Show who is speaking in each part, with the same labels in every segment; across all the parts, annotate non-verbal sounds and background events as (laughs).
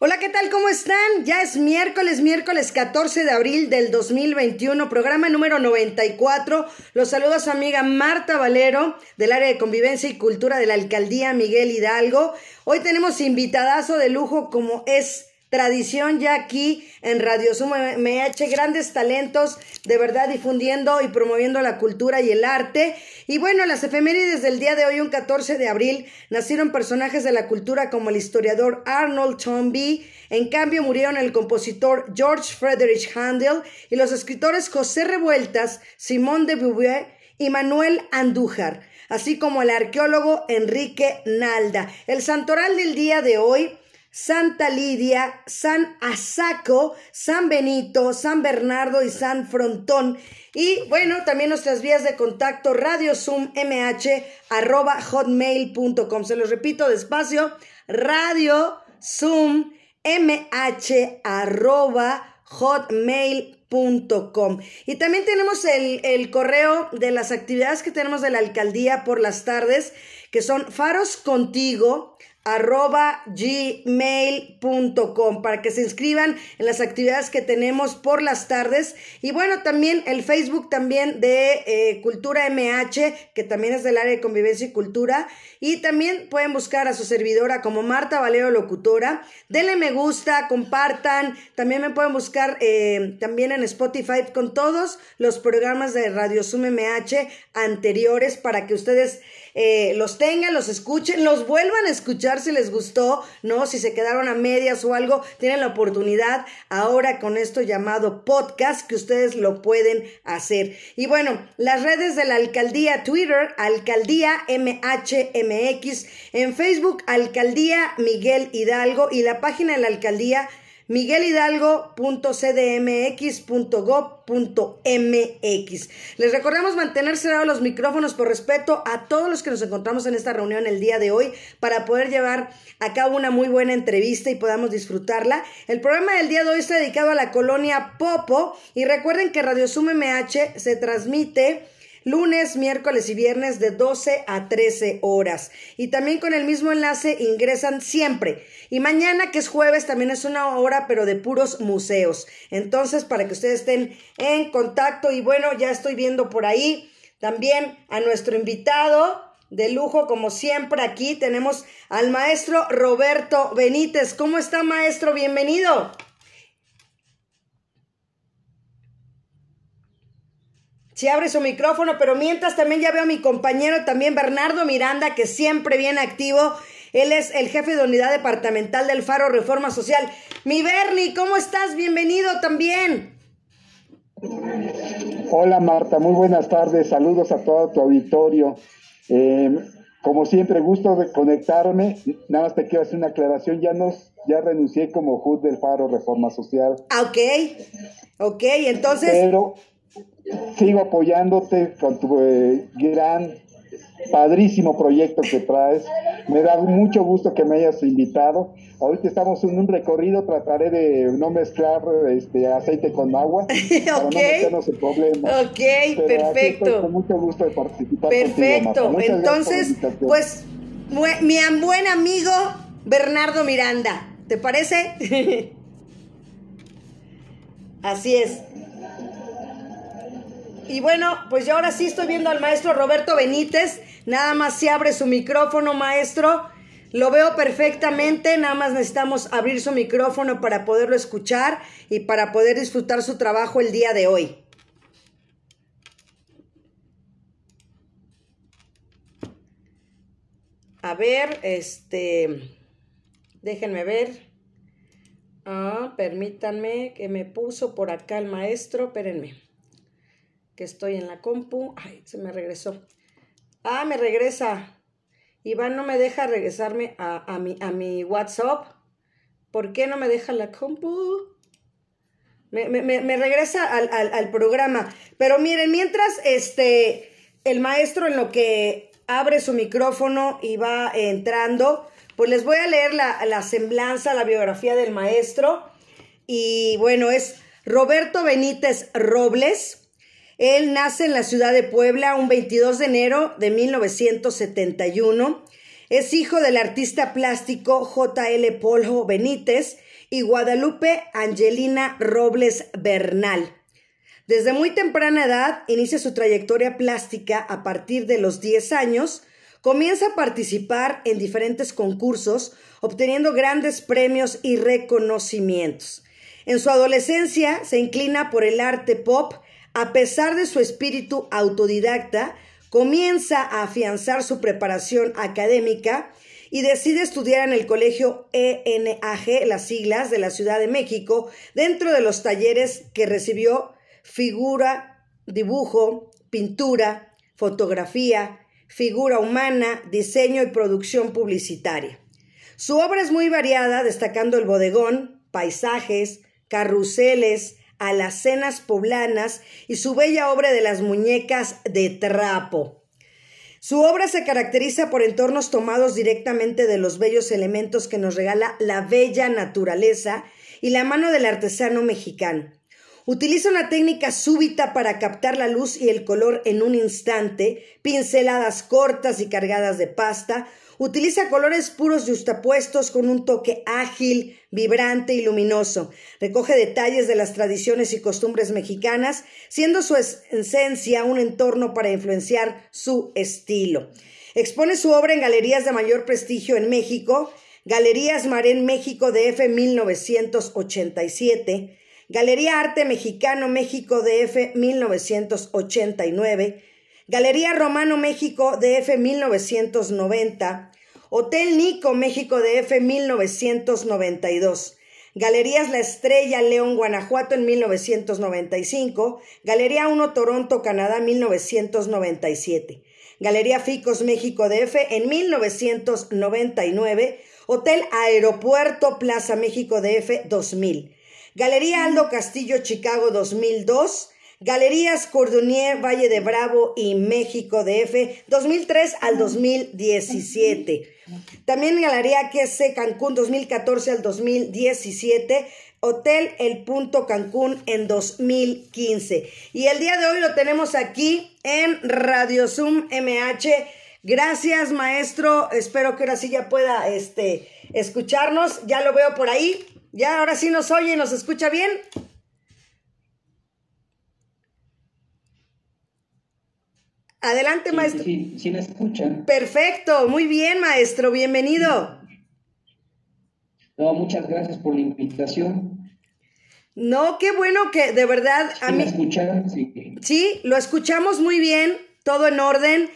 Speaker 1: Hola, ¿qué tal? ¿Cómo están? Ya es miércoles, miércoles 14 de abril del 2021, programa número 94. Los saludo a su amiga Marta Valero del área de convivencia y cultura de la alcaldía Miguel Hidalgo. Hoy tenemos invitadazo de lujo como es tradición ya aquí en Radio Sumo MH, grandes talentos de verdad difundiendo y promoviendo la cultura y el arte. Y bueno, las efemérides del día de hoy, un 14 de abril, nacieron personajes de la cultura como el historiador Arnold Toynbee, en cambio murieron el compositor George Friedrich Handel y los escritores José Revueltas, Simón de Beauvoir y Manuel Andújar, así como el arqueólogo Enrique Nalda. El santoral del día de hoy Santa Lidia, San Asaco, San Benito, San Bernardo y San Frontón. Y bueno, también nuestras vías de contacto radio zoom mh arroba hotmail.com. Se los repito despacio, radio zoom mh arroba hotmail.com. Y también tenemos el, el correo de las actividades que tenemos de la alcaldía por las tardes, que son faros contigo arroba gmail.com para que se inscriban en las actividades que tenemos por las tardes. Y bueno también el Facebook también de eh, Cultura MH que también es del área de convivencia y cultura y también pueden buscar a su servidora como Marta Valero Locutora denle me gusta compartan también me pueden buscar eh, también en Spotify con todos los programas de Radio Sum MH anteriores para que ustedes eh, los tengan, los escuchen, los vuelvan a escuchar si les gustó, ¿no? Si se quedaron a medias o algo, tienen la oportunidad ahora con esto llamado podcast que ustedes lo pueden hacer. Y bueno, las redes de la alcaldía Twitter, alcaldía MHMX, en Facebook, alcaldía Miguel Hidalgo y la página de la alcaldía miguelhidalgo.cdmx.gov.mx. Les recordamos mantener cerrados los micrófonos por respeto a todos los que nos encontramos en esta reunión el día de hoy para poder llevar a cabo una muy buena entrevista y podamos disfrutarla. El programa del día de hoy está dedicado a la colonia Popo y recuerden que Radio Sum MH se transmite lunes, miércoles y viernes de 12 a 13 horas. Y también con el mismo enlace ingresan siempre. Y mañana, que es jueves, también es una hora, pero de puros museos. Entonces, para que ustedes estén en contacto. Y bueno, ya estoy viendo por ahí también a nuestro invitado de lujo, como siempre aquí tenemos al maestro Roberto Benítez. ¿Cómo está, maestro? Bienvenido. Si abre su micrófono, pero mientras también ya veo a mi compañero también Bernardo Miranda, que siempre viene activo. Él es el jefe de unidad departamental del Faro Reforma Social. Mi Bernie, ¿cómo estás? Bienvenido también.
Speaker 2: Hola Marta, muy buenas tardes. Saludos a todo tu auditorio. Eh, como siempre, gusto de conectarme. Nada más te quiero hacer una aclaración. Ya nos, ya renuncié como HUD del Faro Reforma Social.
Speaker 1: Ah, ok. Ok, entonces.
Speaker 2: Pero sigo apoyándote con tu eh, gran, padrísimo proyecto que traes. Me da mucho gusto que me hayas invitado. Ahorita estamos en un recorrido, trataré de no mezclar este aceite con agua (laughs) para no meternos en problemas.
Speaker 1: Ok, perfecto.
Speaker 2: con mucho gusto de participar.
Speaker 1: Perfecto. Entonces, pues, mi buen amigo Bernardo Miranda, ¿te parece? (laughs) Así es. Y bueno, pues yo ahora sí estoy viendo al maestro Roberto Benítez. Nada más se abre su micrófono, maestro. Lo veo perfectamente, nada más necesitamos abrir su micrófono para poderlo escuchar y para poder disfrutar su trabajo el día de hoy. A ver, este, déjenme ver. Ah, permítanme que me puso por acá el maestro, espérenme que estoy en la compu. Ay, se me regresó. Ah, me regresa. Iván no me deja regresarme a, mi, a mi WhatsApp. ¿Por qué no me deja la compu? Me, me, regresa al, al, programa. Pero miren, mientras este, el maestro en lo que abre su micrófono y va entrando, Pues les voy a leer la, la semblanza, la biografía del maestro. Y bueno, es Roberto Benítez Robles. Él nace en la ciudad de Puebla un 22 de enero de 1971. Es hijo del artista plástico J.L. Poljo Benítez y Guadalupe Angelina Robles Bernal. Desde muy temprana edad inicia su trayectoria plástica a partir de los 10 años, comienza a participar en diferentes concursos, obteniendo grandes premios y reconocimientos. En su adolescencia se inclina por el arte pop, a pesar de su espíritu autodidacta, comienza a afianzar su preparación académica y decide estudiar en el colegio ENAG, las siglas de la Ciudad de México, dentro de los talleres que recibió figura, dibujo, pintura, fotografía, figura humana, diseño y producción publicitaria. Su obra es muy variada, destacando el bodegón, paisajes, carruseles, alacenas poblanas y su bella obra de las muñecas de trapo. Su obra se caracteriza por entornos tomados directamente de los bellos elementos que nos regala la bella naturaleza y la mano del artesano mexicano. Utiliza una técnica súbita para captar la luz y el color en un instante, pinceladas cortas y cargadas de pasta. Utiliza colores puros justapuestos con un toque ágil, vibrante y luminoso. Recoge detalles de las tradiciones y costumbres mexicanas, siendo su esencia un entorno para influenciar su estilo. Expone su obra en galerías de mayor prestigio en México, Galerías Marén México de F 1987, Galería Arte Mexicano México DF 1989, Galería Romano México DF 1990, Hotel Nico México DF 1992. Galerías La Estrella León Guanajuato en 1995, Galería 1 Toronto Canadá 1997, Galería Ficos México DF en 1999, Hotel Aeropuerto Plaza México DF 2000. Galería Aldo Castillo Chicago 2002, Galerías Cordonier Valle de Bravo y México DF 2003 al 2017. También Galería QC Cancún 2014 al 2017. Hotel El Punto Cancún en 2015. Y el día de hoy lo tenemos aquí en Radio Zoom MH. Gracias, maestro. Espero que ahora sí ya pueda este, escucharnos. Ya lo veo por ahí. Ya, ahora sí nos oye y nos escucha bien. Adelante, maestro.
Speaker 3: Sí, sí, me escuchan.
Speaker 1: Perfecto, muy bien, maestro, bienvenido.
Speaker 3: No, muchas gracias por la invitación.
Speaker 1: No, qué bueno que de verdad
Speaker 3: a mí. Sí.
Speaker 1: Sí, lo escuchamos muy bien, todo en orden.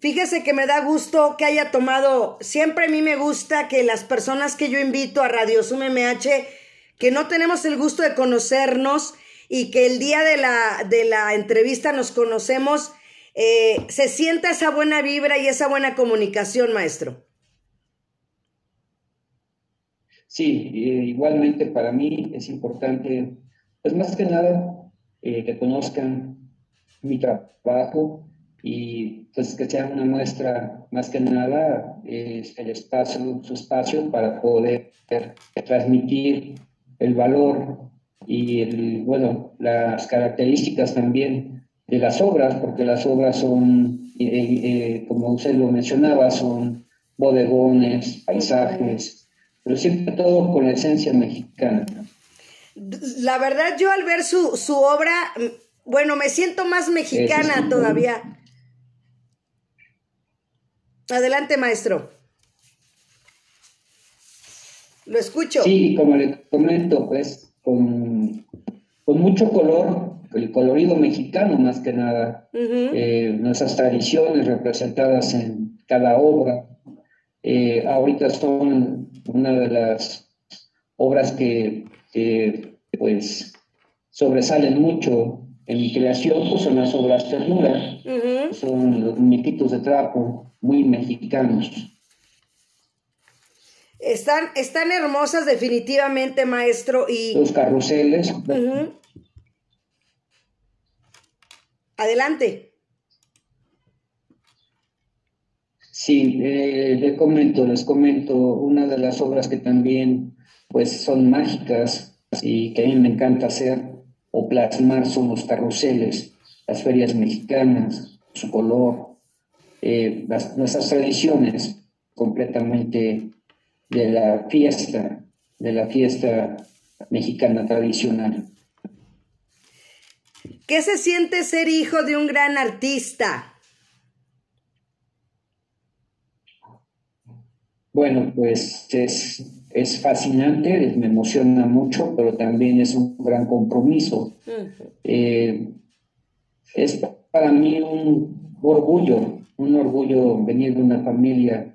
Speaker 1: Fíjese que me da gusto que haya tomado, siempre a mí me gusta que las personas que yo invito a Radio Sum MH, que no tenemos el gusto de conocernos y que el día de la, de la entrevista nos conocemos, eh, se sienta esa buena vibra y esa buena comunicación, maestro.
Speaker 3: Sí, eh, igualmente para mí es importante, pues más que nada, eh, que conozcan mi trabajo, y pues que sea una muestra más que nada es el espacio, su espacio para poder transmitir el valor y el, bueno, las características también de las obras, porque las obras son, eh, eh, como usted lo mencionaba, son bodegones, paisajes, pero siempre todo con la esencia mexicana.
Speaker 1: La verdad, yo al ver su, su obra, bueno, me siento más mexicana todavía. Adelante, maestro. Lo escucho.
Speaker 3: Sí, como le comento, pues con, mucho color, el colorido mexicano más que nada, eh, nuestras tradiciones representadas en cada obra. Eh, ahorita son una de las obras que, pues sobresalen mucho en mi creación, pues son las obras ternuras, son los muñequitos de trapo, muy mexicanos.
Speaker 1: Están, están hermosas definitivamente, maestro. Y...
Speaker 3: Los carruseles.
Speaker 1: Adelante.
Speaker 3: Sí, eh, les comento, les comento, una de las obras que también pues son mágicas y que a mí me encanta hacer o plasmar son los carruseles, las ferias mexicanas, su color, eh, nuestras tradiciones completamente de la fiesta, de la fiesta mexicana tradicional.
Speaker 1: ¿Qué se siente ser hijo de un gran artista?
Speaker 3: Bueno, pues es, es fascinante, me emociona mucho, pero también es un gran compromiso. Eh, es para mí un orgullo, un orgullo venir de una familia,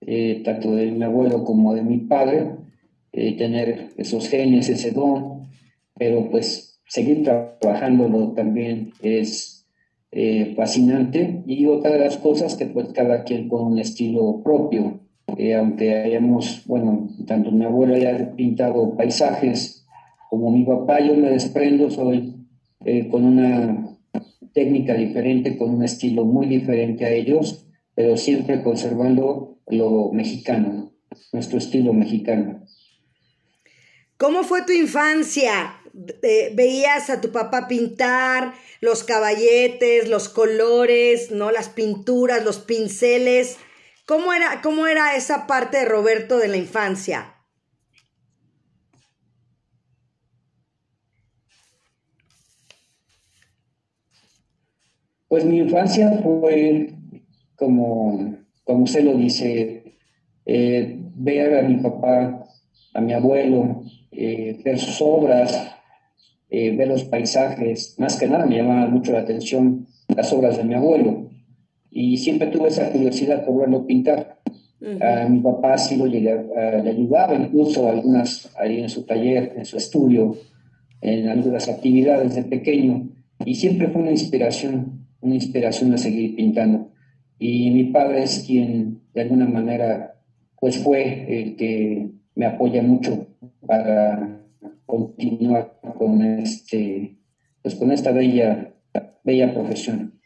Speaker 3: eh, tanto de mi abuelo como de mi padre, eh, tener esos genes, ese don, pero pues seguir trabajándolo también es eh, fascinante. Y otra de las cosas que pues cada quien con un estilo propio, aunque hayamos, bueno, tanto mi abuelo haya pintado paisajes como mi papá, yo me desprendo, soy con una técnica diferente, con un estilo muy diferente a ellos, pero siempre conservando lo mexicano, nuestro estilo mexicano.
Speaker 1: ¿Cómo fue tu infancia? ¿Veías a tu papá pintar los caballetes, los colores, ¿no? las pinturas, los pinceles? ¿Cómo era, cómo era esa parte de Roberto de la infancia?
Speaker 3: Pues mi infancia fue como, como usted lo dice, eh, ver a mi papá, a mi abuelo, eh, ver sus obras, eh, ver los paisajes. Más que nada me llamaba mucho la atención las obras de mi abuelo. Y siempre tuve esa curiosidad por verlo pintar. A mi papá sí lo llegué, le ayudaba incluso algunas ahí en su taller, en su estudio, en algunas actividades de pequeño. Y siempre fue una inspiración una inspiración a seguir pintando. Y mi padre es quien, de alguna manera, pues fue el que me apoya mucho para continuar con este, pues con esta bella, bella profesión.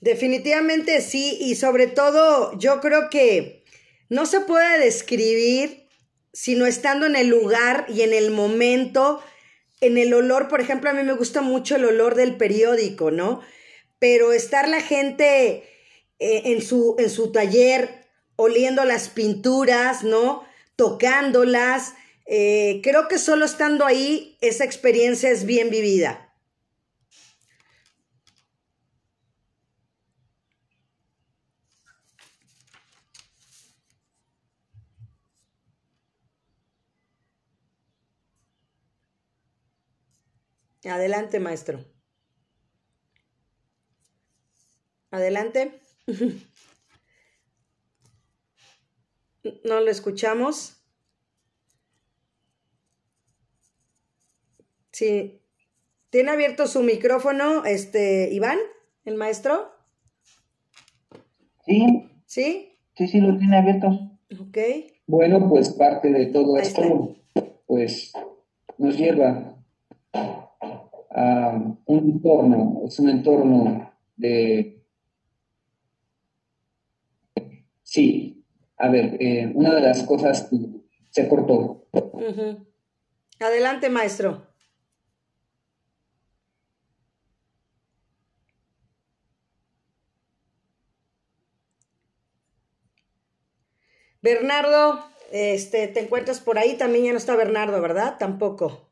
Speaker 1: Definitivamente sí, y sobre todo yo creo que no se puede describir sino estando en el lugar y en el momento, en el olor, por ejemplo, a mí me gusta mucho el olor del periódico, ¿no? pero estar la gente eh, en, su, en su taller oliendo las pinturas, ¿no? Tocándolas. Eh, creo que solo estando ahí esa experiencia es bien vivida. Adelante, maestro. Adelante. (laughs) No lo escuchamos. Sí. ¿Tiene abierto su micrófono, este, Iván, el maestro?
Speaker 4: Sí.
Speaker 1: ¿Sí?
Speaker 4: Sí, sí, lo tiene abierto.
Speaker 1: Ok.
Speaker 3: Bueno, pues parte de todo esto, pues nos lleva a un entorno, es un entorno de Sí, a ver, eh, una de las cosas se cortó.
Speaker 1: Adelante, maestro. Bernardo, este, te encuentras por ahí, también ya no está Bernardo, ¿verdad? Tampoco.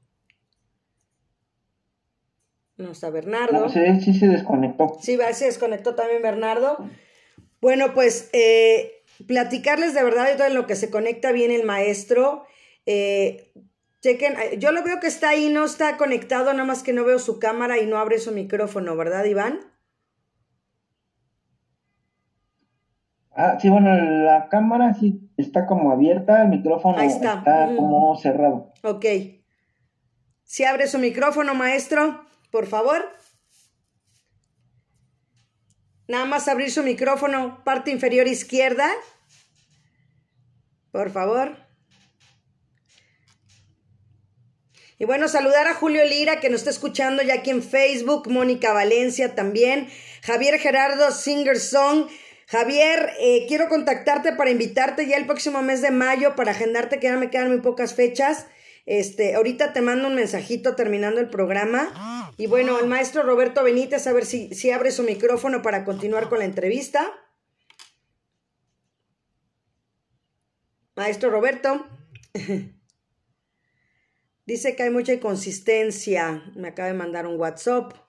Speaker 1: No está Bernardo.
Speaker 4: No sé, sí se desconectó.
Speaker 1: Sí, se desconectó también Bernardo. Bueno, pues eh, platicarles de verdad de todo en lo que se conecta bien el maestro. Eh, chequen, yo lo veo que está ahí, no está conectado, nada más que no veo su cámara y no abre su micrófono, ¿verdad, Iván?
Speaker 4: Ah, sí, bueno, la cámara sí está como abierta, el micrófono está, como cerrado.
Speaker 1: Ok. Si abre su micrófono, maestro, por favor. Nada más abrir su micrófono, parte inferior izquierda. Por favor. Y bueno, saludar a Julio Lira que nos está escuchando ya aquí en Facebook, Mónica Valencia también, Javier Gerardo Singer Song, Javier, eh, quiero contactarte para invitarte ya el próximo mes de mayo para agendarte, que ya me quedan muy pocas fechas. Este, ahorita te mando un mensajito terminando el programa. Y bueno, el maestro Roberto Benítez, a ver si, si abre su micrófono para continuar con la entrevista. Maestro Roberto. (laughs) Dice que hay mucha inconsistencia. Me acaba de mandar un WhatsApp.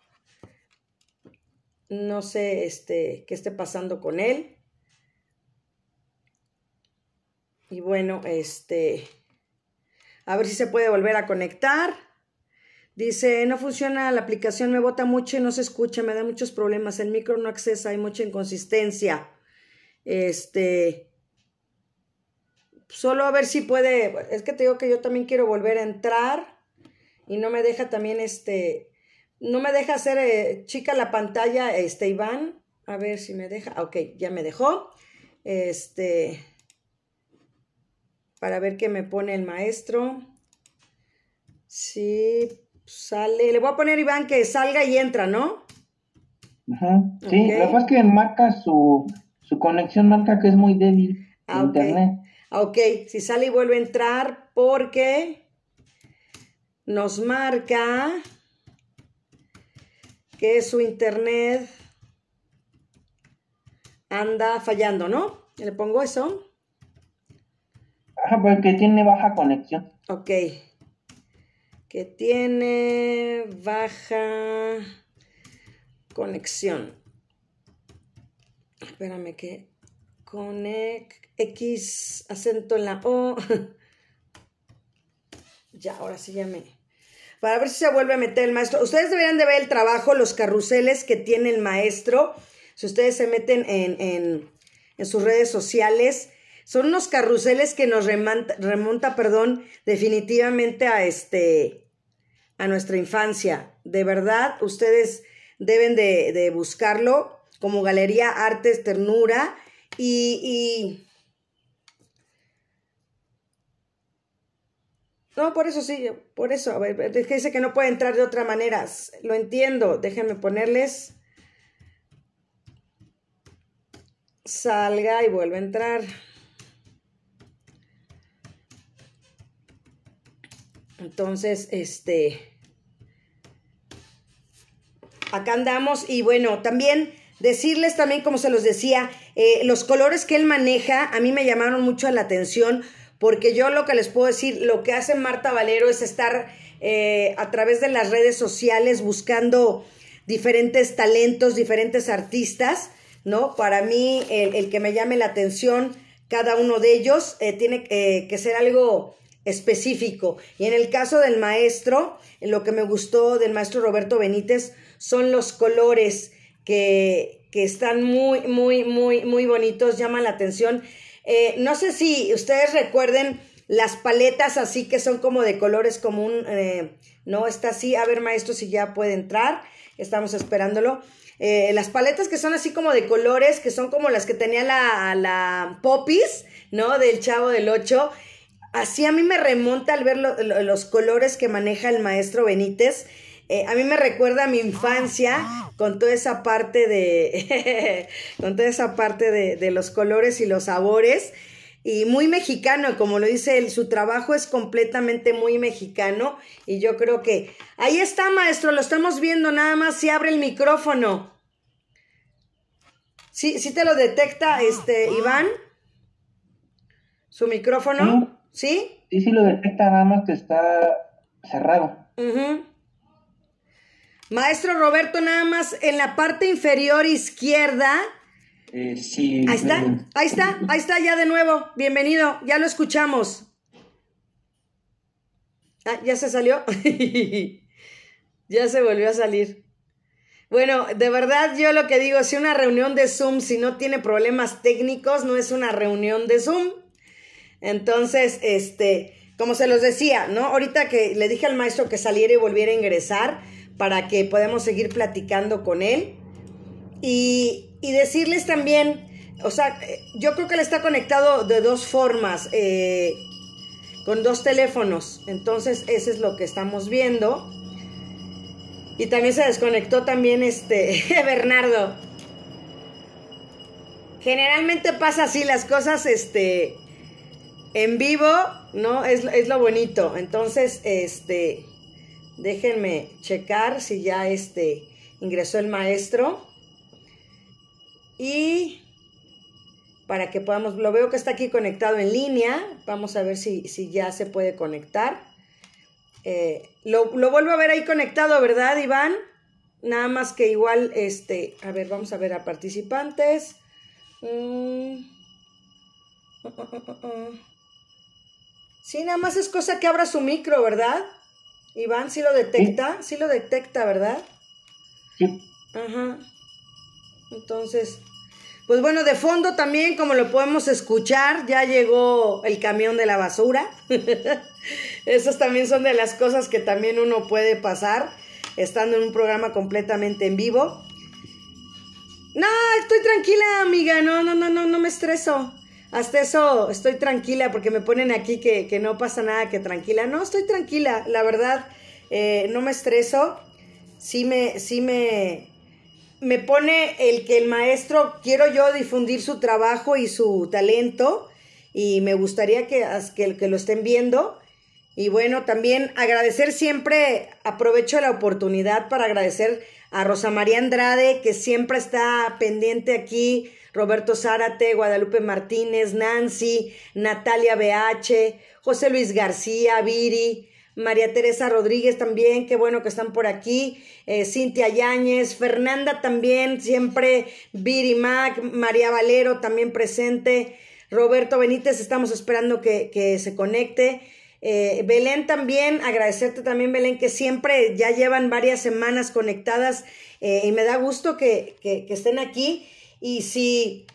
Speaker 1: No sé este, qué esté pasando con él. Y bueno, este, a ver si se puede volver a conectar. Dice, no funciona la aplicación, me bota mucho y no se escucha, me da muchos problemas. El micro no accesa, hay mucha inconsistencia. Este, solo a ver si puede, es que te digo que yo también quiero volver a entrar y no me deja también este, no me deja hacer eh, chica la pantalla, este Iván, a ver si me deja, ok, ya me dejó, este, para ver qué me pone el maestro, sí, sale, le voy a poner Iván que salga y entra, ¿no?
Speaker 4: Ajá. Sí, lo que pasa es que marca su, su conexión, marca que es muy débil. Ah, internet.
Speaker 1: Ok, si sale y vuelve a entrar porque nos marca que su internet anda fallando, ¿no? Le pongo eso.
Speaker 4: Ajá, porque tiene baja conexión.
Speaker 1: Ok. Que tiene baja conexión. Espérame que conect X, acento en la O. (laughs) ya, ahora sí ya me... Para ver si se vuelve a meter el maestro. Ustedes deberían de ver el trabajo, los carruseles que tiene el maestro. Si ustedes se meten en, en, sus redes sociales, son unos carruseles que nos remonta, remonta, perdón, definitivamente a este, a nuestra infancia. De verdad, ustedes deben de, de buscarlo como Galería Artes Ternura y, No, por eso sí, por eso. A ver, dice que no puede entrar de otra manera. Lo entiendo. Déjenme ponerles. Salga y vuelve a entrar. Entonces, este. Acá andamos. Y bueno, también decirles también, como se los decía, eh, los colores que él maneja a mí me llamaron mucho la atención porque yo lo que les puedo decir, lo que hace Marta Valero es estar eh, a través de las redes sociales buscando diferentes talentos, diferentes artistas, ¿no? Para mí, el, que me llame la atención, cada uno de ellos, eh, tiene eh, que ser algo específico. Y en el caso del maestro, lo que me gustó del maestro Roberto Benítez son los colores que, que están muy, muy, muy, muy bonitos, llaman la atención. Eh, no sé si ustedes recuerden las paletas así que son como de colores común. Eh, no está así. A ver, maestro, si ya puede entrar. Estamos esperándolo. Eh, las paletas que son así como de colores, que son como las que tenía la, la Popis, ¿no? Del Chavo del 8. Así a mí me remonta al ver los colores que maneja el maestro Benítez. A mí me recuerda a mi infancia con toda esa parte de, (laughs) con toda esa parte de, los colores y los sabores. Y muy mexicano, como lo dice él, su trabajo es completamente muy mexicano. Y yo creo que ahí está, maestro, lo estamos viendo, nada más si abre el micrófono. ¿Sí, sí te lo detecta, este, Iván? ¿Su micrófono? ¿Sí?
Speaker 4: Sí, sí lo detecta, nada más que está cerrado.
Speaker 1: Maestro Roberto, nada más en la parte inferior izquierda.
Speaker 3: Eh, sí.
Speaker 1: Ahí está, ahí está, ahí está ya de nuevo. Bienvenido, ya lo escuchamos. Ah, ya se salió. (laughs) ya se volvió a salir. Bueno, de verdad yo lo que digo, si una reunión de Zoom, si no tiene problemas técnicos, no es una reunión de Zoom. Entonces, este, como se los decía, ¿no? Ahorita que le dije al maestro que saliera y volviera a ingresar, para que podamos seguir platicando con él. Y, decirles también, o sea, yo creo que él está conectado de dos formas, eh, con dos teléfonos. Entonces, eso es lo que estamos viendo. Y también se desconectó también este (laughs) Bernardo. Generalmente pasa así las cosas, este, en vivo, ¿no? Es, es lo bonito. Entonces, este, déjenme checar si ya, este, ingresó el maestro. Y para que podamos, lo veo que está aquí conectado en línea. Vamos a ver si, si ya se puede conectar. Eh, lo, lo, vuelvo a ver ahí conectado, ¿verdad, Iván? Nada más que igual, este, a ver, vamos a ver a participantes. Mm. (laughs) Sí, nada más es cosa que abra su micro, ¿verdad? Iván, sí lo detecta, sí, lo detecta, ¿verdad?
Speaker 4: Sí.
Speaker 1: Ajá. Entonces, pues bueno, de fondo también, como lo podemos escuchar, ya llegó el camión de la basura. (laughs) Esas también son de las cosas que también uno puede pasar estando en un programa completamente en vivo. No, estoy tranquila, amiga. No, no, no, no, no me estreso. Hasta eso estoy tranquila porque me ponen aquí que, que no pasa nada, que tranquila. No, estoy tranquila. La verdad, eh, no me estreso. Sí me, sí me, me pone el que el maestro, quiero yo difundir su trabajo y su talento y me gustaría que, que, que lo estén viendo. Y bueno, también agradecer siempre, aprovecho la oportunidad para agradecer a Rosa María Andrade, que siempre está pendiente aquí, Roberto Zárate, Guadalupe Martínez, Nancy, Natalia BH, José Luis García, Viri, María Teresa Rodríguez también, qué bueno que están por aquí, eh, Cintia Yáñez, Fernanda también, siempre, Viri Mac, María Valero también presente, Roberto Benítez, estamos esperando que, se conecte. Eh, Belén también, agradecerte también Belén, que siempre ya llevan varias semanas conectadas eh, y me da gusto que, estén aquí y si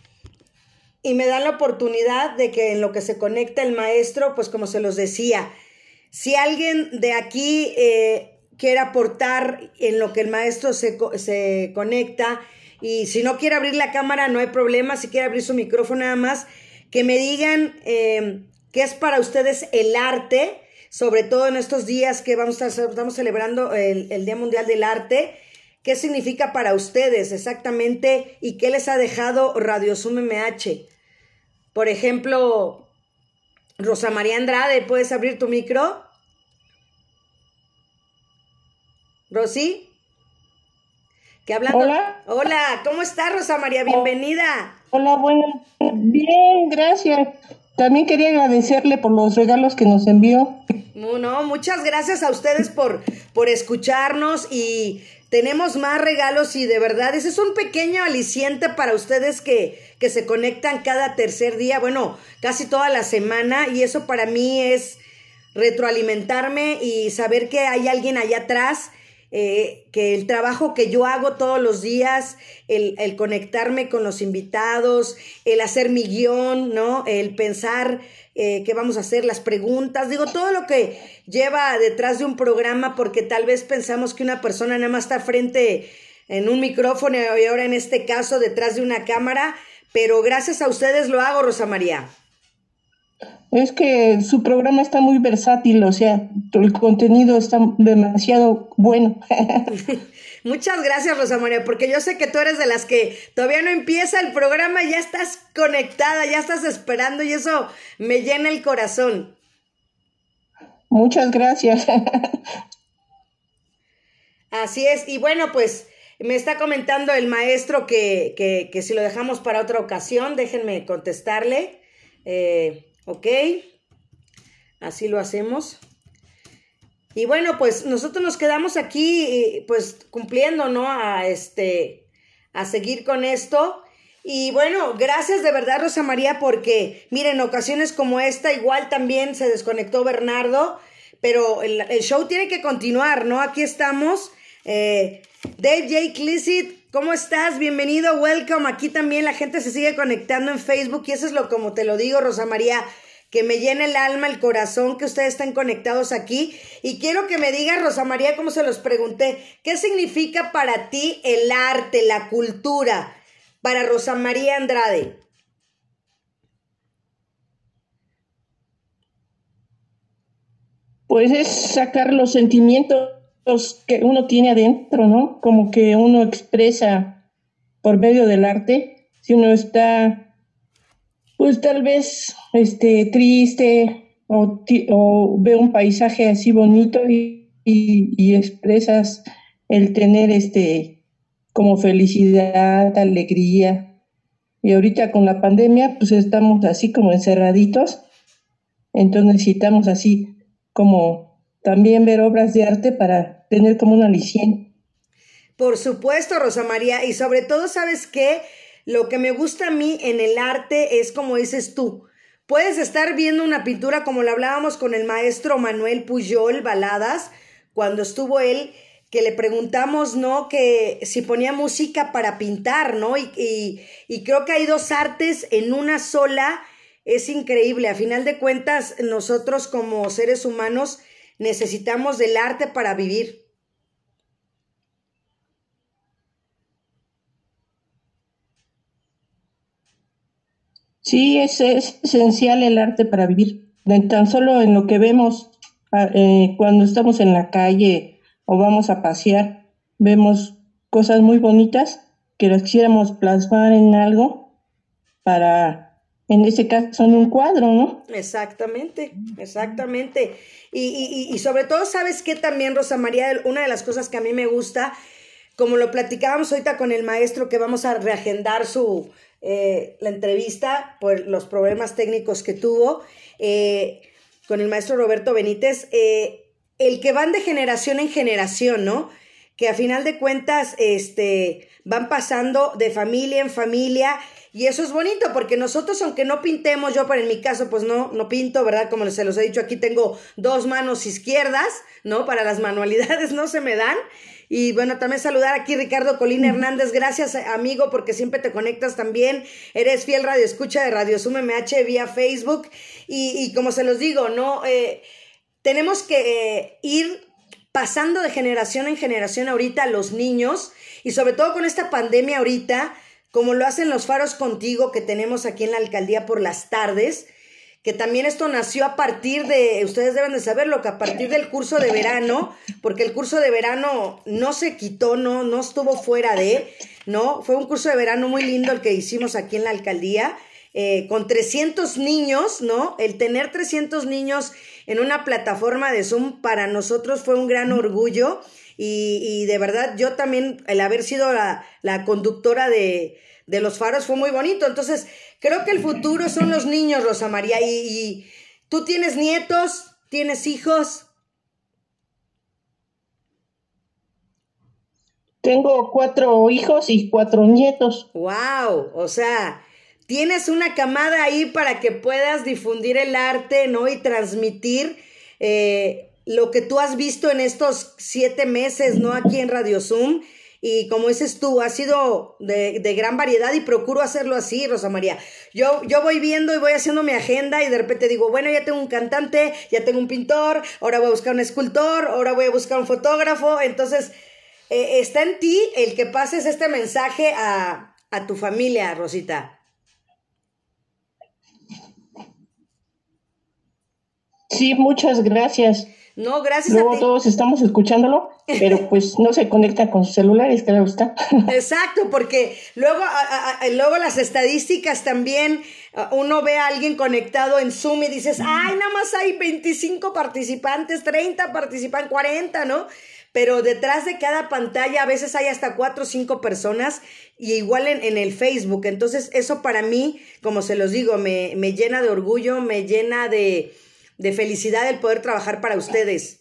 Speaker 1: y me dan la oportunidad de que en lo que se conecta el maestro, pues como se los decía, si alguien de aquí eh, quiere aportar en lo que el maestro se, se conecta y si no quiere abrir la cámara no hay problema, si quiere abrir su micrófono nada más, que me digan ¿Qué es para ustedes el arte? Sobre todo en estos días que vamos a estamos celebrando el, Día Mundial del Arte. ¿Qué significa para ustedes exactamente y qué les ha dejado Radio Sum MH? Por ejemplo, Rosa María Andrade, ¿puedes abrir tu micro? Rosy. ¿Qué hablando?
Speaker 5: Hola.
Speaker 1: Hola, ¿cómo está Rosa María? Bienvenida.
Speaker 5: Hola, bueno. Bien, gracias. También quería agradecerle por los regalos que nos envió.
Speaker 1: No, muchas gracias a ustedes por, por escucharnos y tenemos más regalos y de verdad ese es un pequeño aliciente para ustedes que, que se conectan cada tercer día, bueno, casi toda la semana y eso para mí es retroalimentarme y saber que hay alguien allá atrás eh, que el trabajo que yo hago todos los días, el, conectarme con los invitados, el hacer mi guion, ¿no? El pensar eh, qué vamos a hacer, las preguntas, digo, todo lo que lleva detrás de un programa, porque tal vez pensamos que una persona nada más está frente en un micrófono y ahora en este caso detrás de una cámara, pero gracias a ustedes lo hago, Rosa María.
Speaker 5: Es que su programa está muy versátil, o sea, el contenido está demasiado bueno. (laughs) (laughs)
Speaker 1: Muchas gracias, Rosa María, porque yo sé que tú eres de las que todavía no empieza el programa, ya estás conectada, ya estás esperando y eso me llena el corazón.
Speaker 5: Muchas gracias. (laughs)
Speaker 1: Así es, y bueno, pues me está comentando el maestro que, que, que si lo dejamos para otra ocasión, déjenme contestarle. Eh, ¿Ok? Así lo hacemos. Y bueno, pues nosotros nos quedamos aquí, pues cumpliendo, ¿no? A este, a seguir con esto. Y bueno, gracias de verdad, Rosa María, porque miren, ocasiones como esta, igual también se desconectó Bernardo, pero el, show tiene que continuar, ¿no? Aquí estamos. Eh, Dave J. Clissit, ¿cómo estás? Bienvenido, welcome. Aquí también la gente se sigue conectando en Facebook y eso es lo como te lo digo, Rosa María, que me llene el alma, el corazón, que ustedes estén conectados aquí. Y quiero que me diga, Rosa María, como se los pregunté, ¿qué significa para ti el arte, la cultura? Para Rosa María Andrade.
Speaker 5: Pues es sacar los sentimientos que uno tiene adentro, ¿no? Como que uno expresa por medio del arte si uno está, pues tal vez, este, triste o, ve un paisaje así bonito y, y, expresas el tener este, como felicidad, alegría. Y ahorita con la pandemia, pues estamos así como encerraditos, entonces necesitamos así como también ver obras de arte para tener como una aliciente.
Speaker 1: Por supuesto, Rosa María, y sobre todo, ¿sabes qué? Lo que me gusta a mí en el arte es como dices tú. Puedes estar viendo una pintura como lo hablábamos con el maestro Manuel Puyol, Baladas, cuando estuvo él, que le preguntamos, ¿no? Que si ponía música para pintar, ¿no? Y, y, y creo que hay dos artes en una sola. Es increíble. A final de cuentas, nosotros como seres humanos necesitamos del arte para vivir.
Speaker 5: Sí, es, esencial el arte para vivir. Tan solo en lo que vemos ah, eh, cuando estamos en la calle o vamos a pasear, vemos cosas muy bonitas que las quisiéramos plasmar en algo para, en este caso, en un cuadro, ¿no?
Speaker 1: Exactamente, exactamente. Y, y, y sobre todo, ¿sabes qué también, Rosa María? Una de las cosas que a mí me gusta, como lo platicábamos ahorita con el maestro, que vamos a reagendar su, eh, la entrevista por los problemas técnicos que tuvo eh, con el maestro Roberto Benítez, eh, el que van de generación en generación, ¿no? Que a final de cuentas este, van pasando de familia en familia y eso es bonito porque nosotros, aunque no pintemos, yo, para en mi caso, pues no, no pinto, ¿verdad? Como se los he dicho, aquí tengo dos manos izquierdas, ¿no? Para las manualidades no se me dan. Y bueno, también saludar aquí Ricardo Colín Hernández. Gracias, amigo, porque siempre te conectas también. Eres fiel radio escucha de Radio Sum MH vía Facebook. Y, como se los digo, ¿no? Eh, tenemos que eh, ir pasando de generación en generación ahorita los niños. Y sobre todo con esta pandemia ahorita, como lo hacen los faros contigo que tenemos aquí en la alcaldía por las tardes que también esto nació a partir de, ustedes deben de saberlo, que a partir del curso de verano, porque el curso de verano no se quitó, no, no estuvo fuera de, ¿no? Fue un curso de verano muy lindo el que hicimos aquí en la alcaldía, eh, con 300 niños, ¿no? El tener 300 niños en una plataforma de Zoom para nosotros fue un gran orgullo y, y de verdad yo también, el haber sido la, la conductora de, de los faros fue muy bonito. Entonces, creo que el futuro son los niños, Rosa María. Y, tú tienes nietos, tienes hijos.
Speaker 5: Tengo cuatro hijos y cuatro nietos.
Speaker 1: ¡Wow! O sea, tienes una camada ahí para que puedas difundir el arte, ¿no? Y transmitir eh, lo que tú has visto en estos siete meses, ¿no? Aquí en Radio Zoom y como dices tú, ha sido de, gran variedad y procuro hacerlo así, Rosa María. Yo, yo voy viendo y voy haciendo mi agenda y de repente digo, bueno, ya tengo un cantante, ya tengo un pintor, ahora voy a buscar un escultor, ahora voy a buscar un fotógrafo. Entonces, eh, está en ti el que pases este mensaje a, a tu familia, Rosita.
Speaker 5: Sí, muchas gracias.
Speaker 1: No, gracias
Speaker 5: Luego todos estamos escuchándolo, pero (laughs) pues no se conecta con sus celulares, claro (laughs) está.
Speaker 1: Exacto, porque luego, luego las estadísticas también, uno ve a alguien conectado en Zoom y dices, ay, nada más hay 25 participantes, 30 participan, 40, ¿no? Pero detrás de cada pantalla a veces hay hasta 4 o 5 personas y igual en, en, el Facebook. Entonces eso para mí, como se los digo, me, me llena de orgullo, me llena de de felicidad el poder trabajar para ustedes.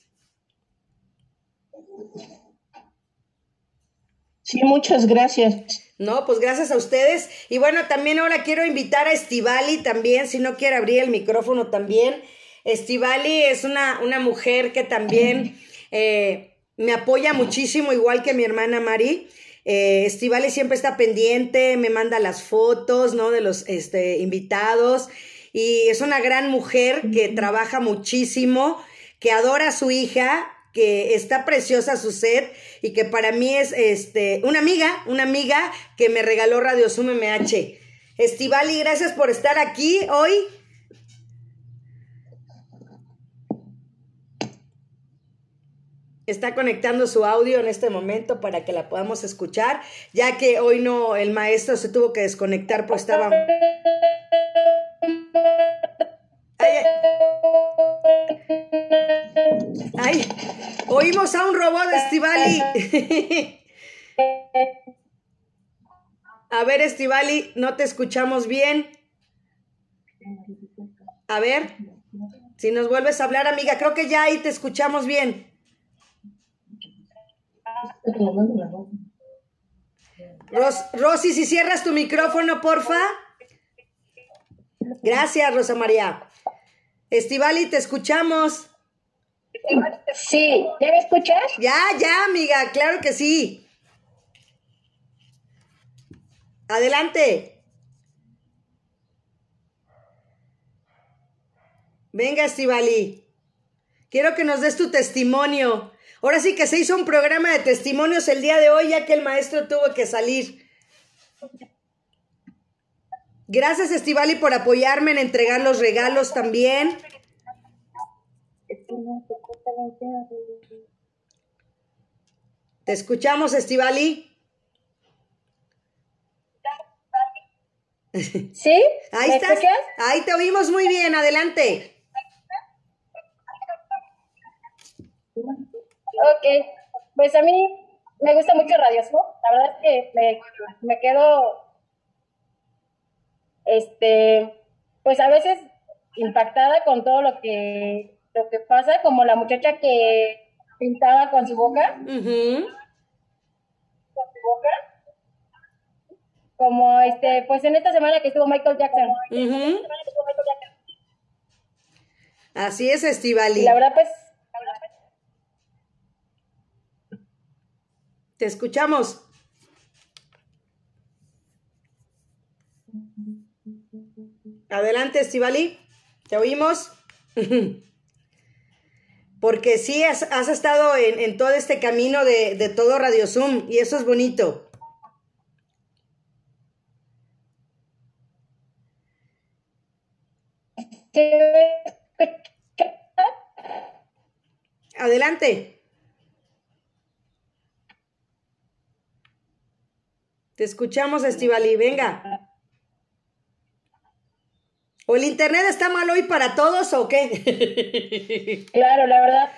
Speaker 5: Sí, muchas gracias.
Speaker 1: No, pues gracias a ustedes. Y bueno, también ahora quiero invitar a Estivali también, si no quiere abrir el micrófono también. Estivali es una, una mujer que también eh, me apoya muchísimo, igual que mi hermana Mari. Eh, Estivali siempre está pendiente, me manda las fotos, ¿no? De los este, invitados y es una gran mujer que trabaja muchísimo, que adora a su hija, que está preciosa su set y que para mí es este una amiga, una amiga que me regaló Radio Zoom MH. Estivali, gracias por estar aquí hoy. Está conectando su audio en este momento para que la podamos escuchar, ya que hoy no, el maestro se tuvo que desconectar, pues estaba... Ay, oímos a un robot Estivali. (laughs) A ver, Estivali, no te escuchamos bien. A ver, si nos vuelves a hablar, amiga, creo que ya ahí te escuchamos bien. Rosy, si cierras tu micrófono, porfa. Gracias, Rosa María. Estivali, te escuchamos.
Speaker 6: Sí, ¿ya me escuchas?
Speaker 1: Ya, ya, amiga, claro que sí. Adelante. Venga, Estivali. Quiero que nos des tu testimonio. Ahora sí que se hizo un programa de testimonios el día de hoy, ya que el maestro tuvo que salir. Gracias, Estivali, por apoyarme en entregar los regalos también. Te escuchamos, Estivali.
Speaker 6: ¿Sí? (laughs)
Speaker 1: Ahí estás. Ahí te oímos muy bien. Adelante.
Speaker 6: Ok. Pues a mí me gusta mucho Radio La verdad es que me, me quedo, este, pues a veces impactada con todo lo que, lo que pasa, como la muchacha que pintaba con su boca. Con su boca como este, pues en esta semana que estuvo Michael Jackson.
Speaker 1: Así es, Estivali.
Speaker 6: la verdad, pues.
Speaker 1: Te escuchamos. Adelante, Estivali. Te oímos. (laughs) Porque sí, has, estado en, todo este camino de, de todo Radio Zoom y eso es bonito. Adelante. Te escuchamos, Estivali. Venga. ¿O el internet está mal hoy para todos o
Speaker 6: qué? (laughs) Claro, la verdad.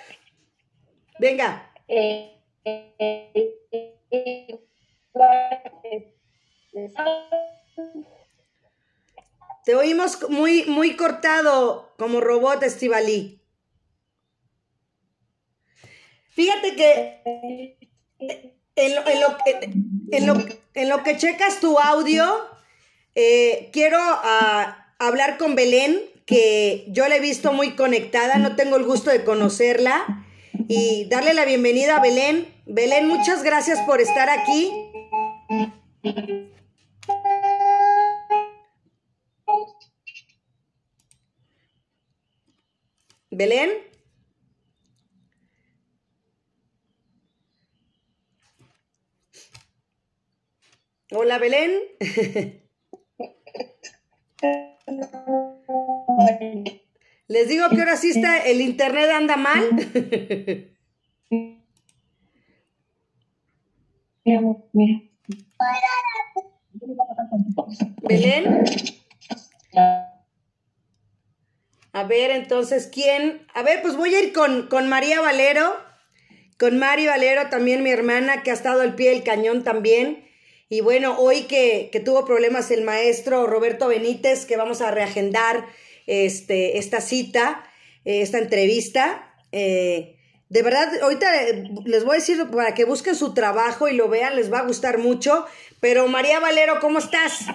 Speaker 1: Venga. Eh, te oímos muy, muy cortado como robot, Estivalí. Fíjate que en lo, que checas tu audio, eh, quiero ah, hablar con Belén, que yo la he visto muy conectada, no tengo el gusto de conocerla, y darle la bienvenida a Belén. Belén, muchas gracias por estar aquí. Belén. Hola, Belén. Les digo que ahora sí está, el internet anda mal. Belén. A ver, entonces, ¿quién? A ver, pues voy a ir con, con María Valero, con Mari Valero, también mi hermana, que ha estado al pie del cañón también. Y bueno, hoy que, tuvo problemas el maestro Roberto Benítez, que vamos a reagendar este, esta cita, eh, esta entrevista. Eh, de verdad, ahorita les voy a decir para que busquen su trabajo y lo vean, les va a gustar mucho. Pero María Valero, ¿cómo estás?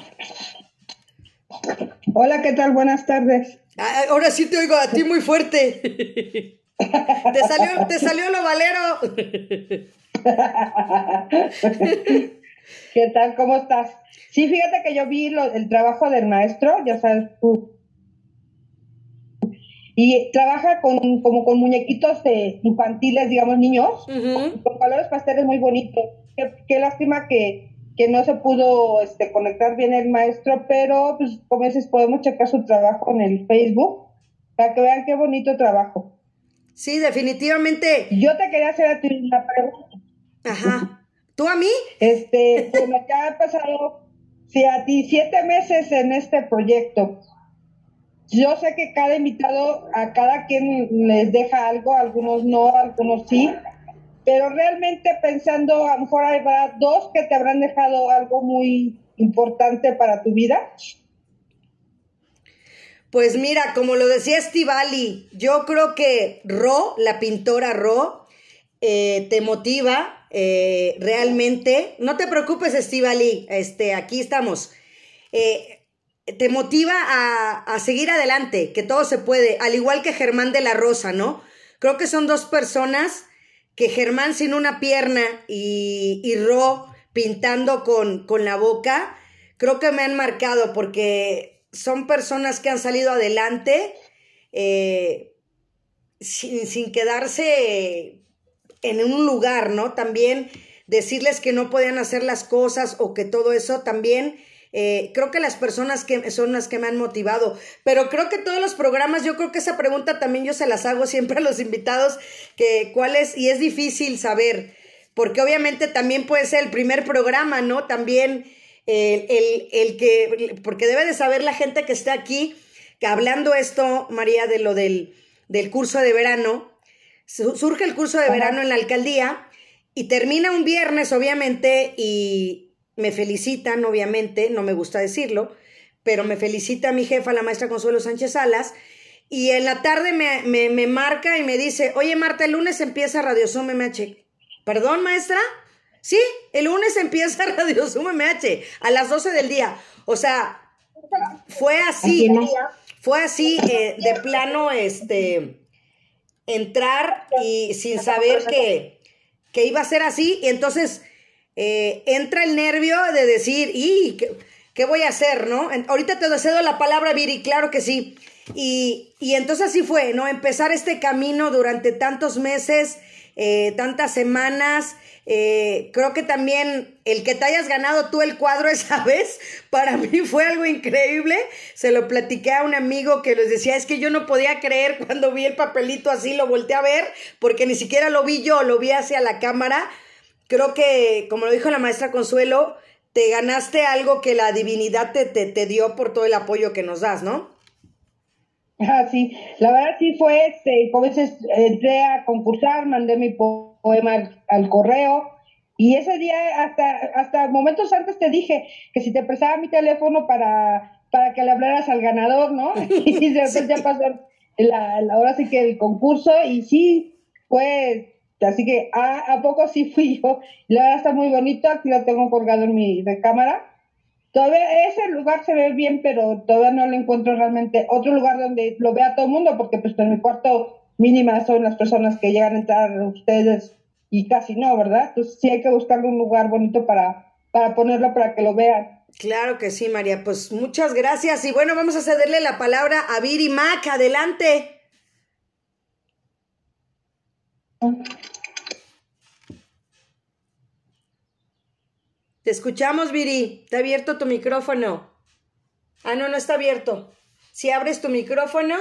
Speaker 7: Hola, ¿qué tal? Buenas tardes.
Speaker 1: Ah, ahora sí te oigo a ti muy fuerte. (laughs) te, salió, te salió lo valero. (laughs)
Speaker 7: ¿Qué tal? ¿Cómo estás? Sí, fíjate que yo vi el trabajo del maestro, ya sabes tú. Y trabaja con, como con muñequitos infantiles, digamos, niños, con colores pasteles muy bonitos. qué lástima que, que no se pudo este, conectar bien el maestro, pero pues como dices, podemos checar su trabajo en el Facebook para que vean qué bonito trabajo.
Speaker 1: Sí, definitivamente.
Speaker 7: Yo te quería hacer a ti una pregunta.
Speaker 1: Ajá. ¿Tú a mí?
Speaker 7: Este, bueno, ya ha pasado, si a ti siete meses en este proyecto, yo sé que cada invitado, a cada quien les deja algo, algunos no, algunos sí, pero realmente pensando, a lo mejor habrá dos que te habrán dejado algo muy importante para tu vida.
Speaker 1: Pues mira, como lo decía Estivali, yo creo que Ro, la pintora Ro, eh, te motiva eh, realmente. No te preocupes, Estivali, este, aquí estamos. Eh, te motiva a, seguir adelante, que todo se puede, al igual que Germán de la Rosa, ¿no? Creo que son dos personas que Germán sin una pierna y, y Ro pintando con, con la boca, creo que me han marcado porque son personas que han salido adelante eh, sin, sin quedarse en un lugar, ¿no? También decirles que no podían hacer las cosas o que todo eso también eh, creo que las personas que son las que me han motivado, pero creo que todos los programas, yo creo que esa pregunta también yo se las hago siempre a los invitados, que cuál es, y es difícil saber, porque obviamente también puede ser el primer programa, ¿no? También el, el, que, porque debe de saber la gente que está aquí, que hablando esto, María, de lo del, del curso de verano, surge el curso de verano en la alcaldía y termina un viernes, obviamente, y, me felicitan, obviamente, no me gusta decirlo, pero me felicita mi jefa, la maestra Consuelo Sánchez Salas, y en la tarde me, me, marca y me dice, oye Marta, el lunes empieza Radio Zoom MH. ¿Perdón, maestra? Sí, el lunes (laughs) empieza Radio Zoom MH a las 12 del día. O sea, fue así, fue así eh, de plano, este, entrar y sin saber que, que iba a ser así. Y entonces eh, entra el nervio de decir, ¿y qué, voy a hacer, no? ahorita te cedo la palabra, Viri, claro que sí. Y, entonces así fue, ¿no? Empezar este camino durante tantos meses, eh, tantas semanas. Eh, creo que también el que te hayas ganado tú el cuadro (laughs) esa vez, para mí fue algo increíble. Se lo platiqué a un amigo que les decía, es que yo no podía creer cuando vi el papelito así, lo volteé a ver, porque ni siquiera lo vi yo, lo vi hacia la cámara creo que, como lo dijo la maestra Consuelo, te ganaste algo que la divinidad te, te, dio por todo el apoyo que nos das, ¿no?
Speaker 7: Ah, sí, la verdad sí fue, este, como dices, entré a concursar, mandé mi poema al, correo y ese día, hasta, hasta momentos antes te dije que si te prestaba mi teléfono para, para que le hablaras al ganador, ¿no? (laughs) (laughs) y después ya pasó la, la hora sí que el concurso y sí, fue Así que a, a poco sí fui yo. La verdad está muy bonito, aquí lo tengo colgado en mi cámara. Todavía ese lugar se ve bien, pero todavía no lo encuentro realmente otro lugar donde lo vea todo el mundo, porque pues en mi cuarto mínima son las personas que llegan a entrar ustedes y casi no, ¿verdad? Entonces sí hay que buscar un lugar bonito para, para ponerlo para que lo vean.
Speaker 1: Claro que sí, María. Pues muchas gracias. Y bueno, vamos a cederle la palabra a Viri Mac. Adelante. Te escuchamos, Viri. Está abierto tu micrófono. Ah, no, no está abierto. Si abres tu micrófono.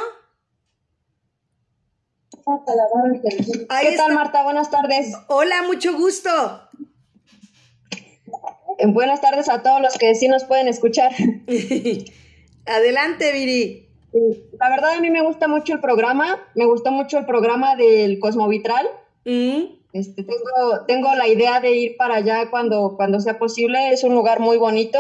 Speaker 8: ¿Qué tal, Marta? Buenas tardes.
Speaker 1: Hola, mucho gusto.
Speaker 8: Eh, buenas tardes a todos los que sí nos pueden escuchar. (laughs)
Speaker 1: Adelante, Viri.
Speaker 8: La verdad a mí me gusta mucho el programa, me gustó mucho el programa del Cosmovitral. Mm. Este, tengo, tengo la idea de ir para allá cuando, cuando sea posible, es un lugar muy bonito,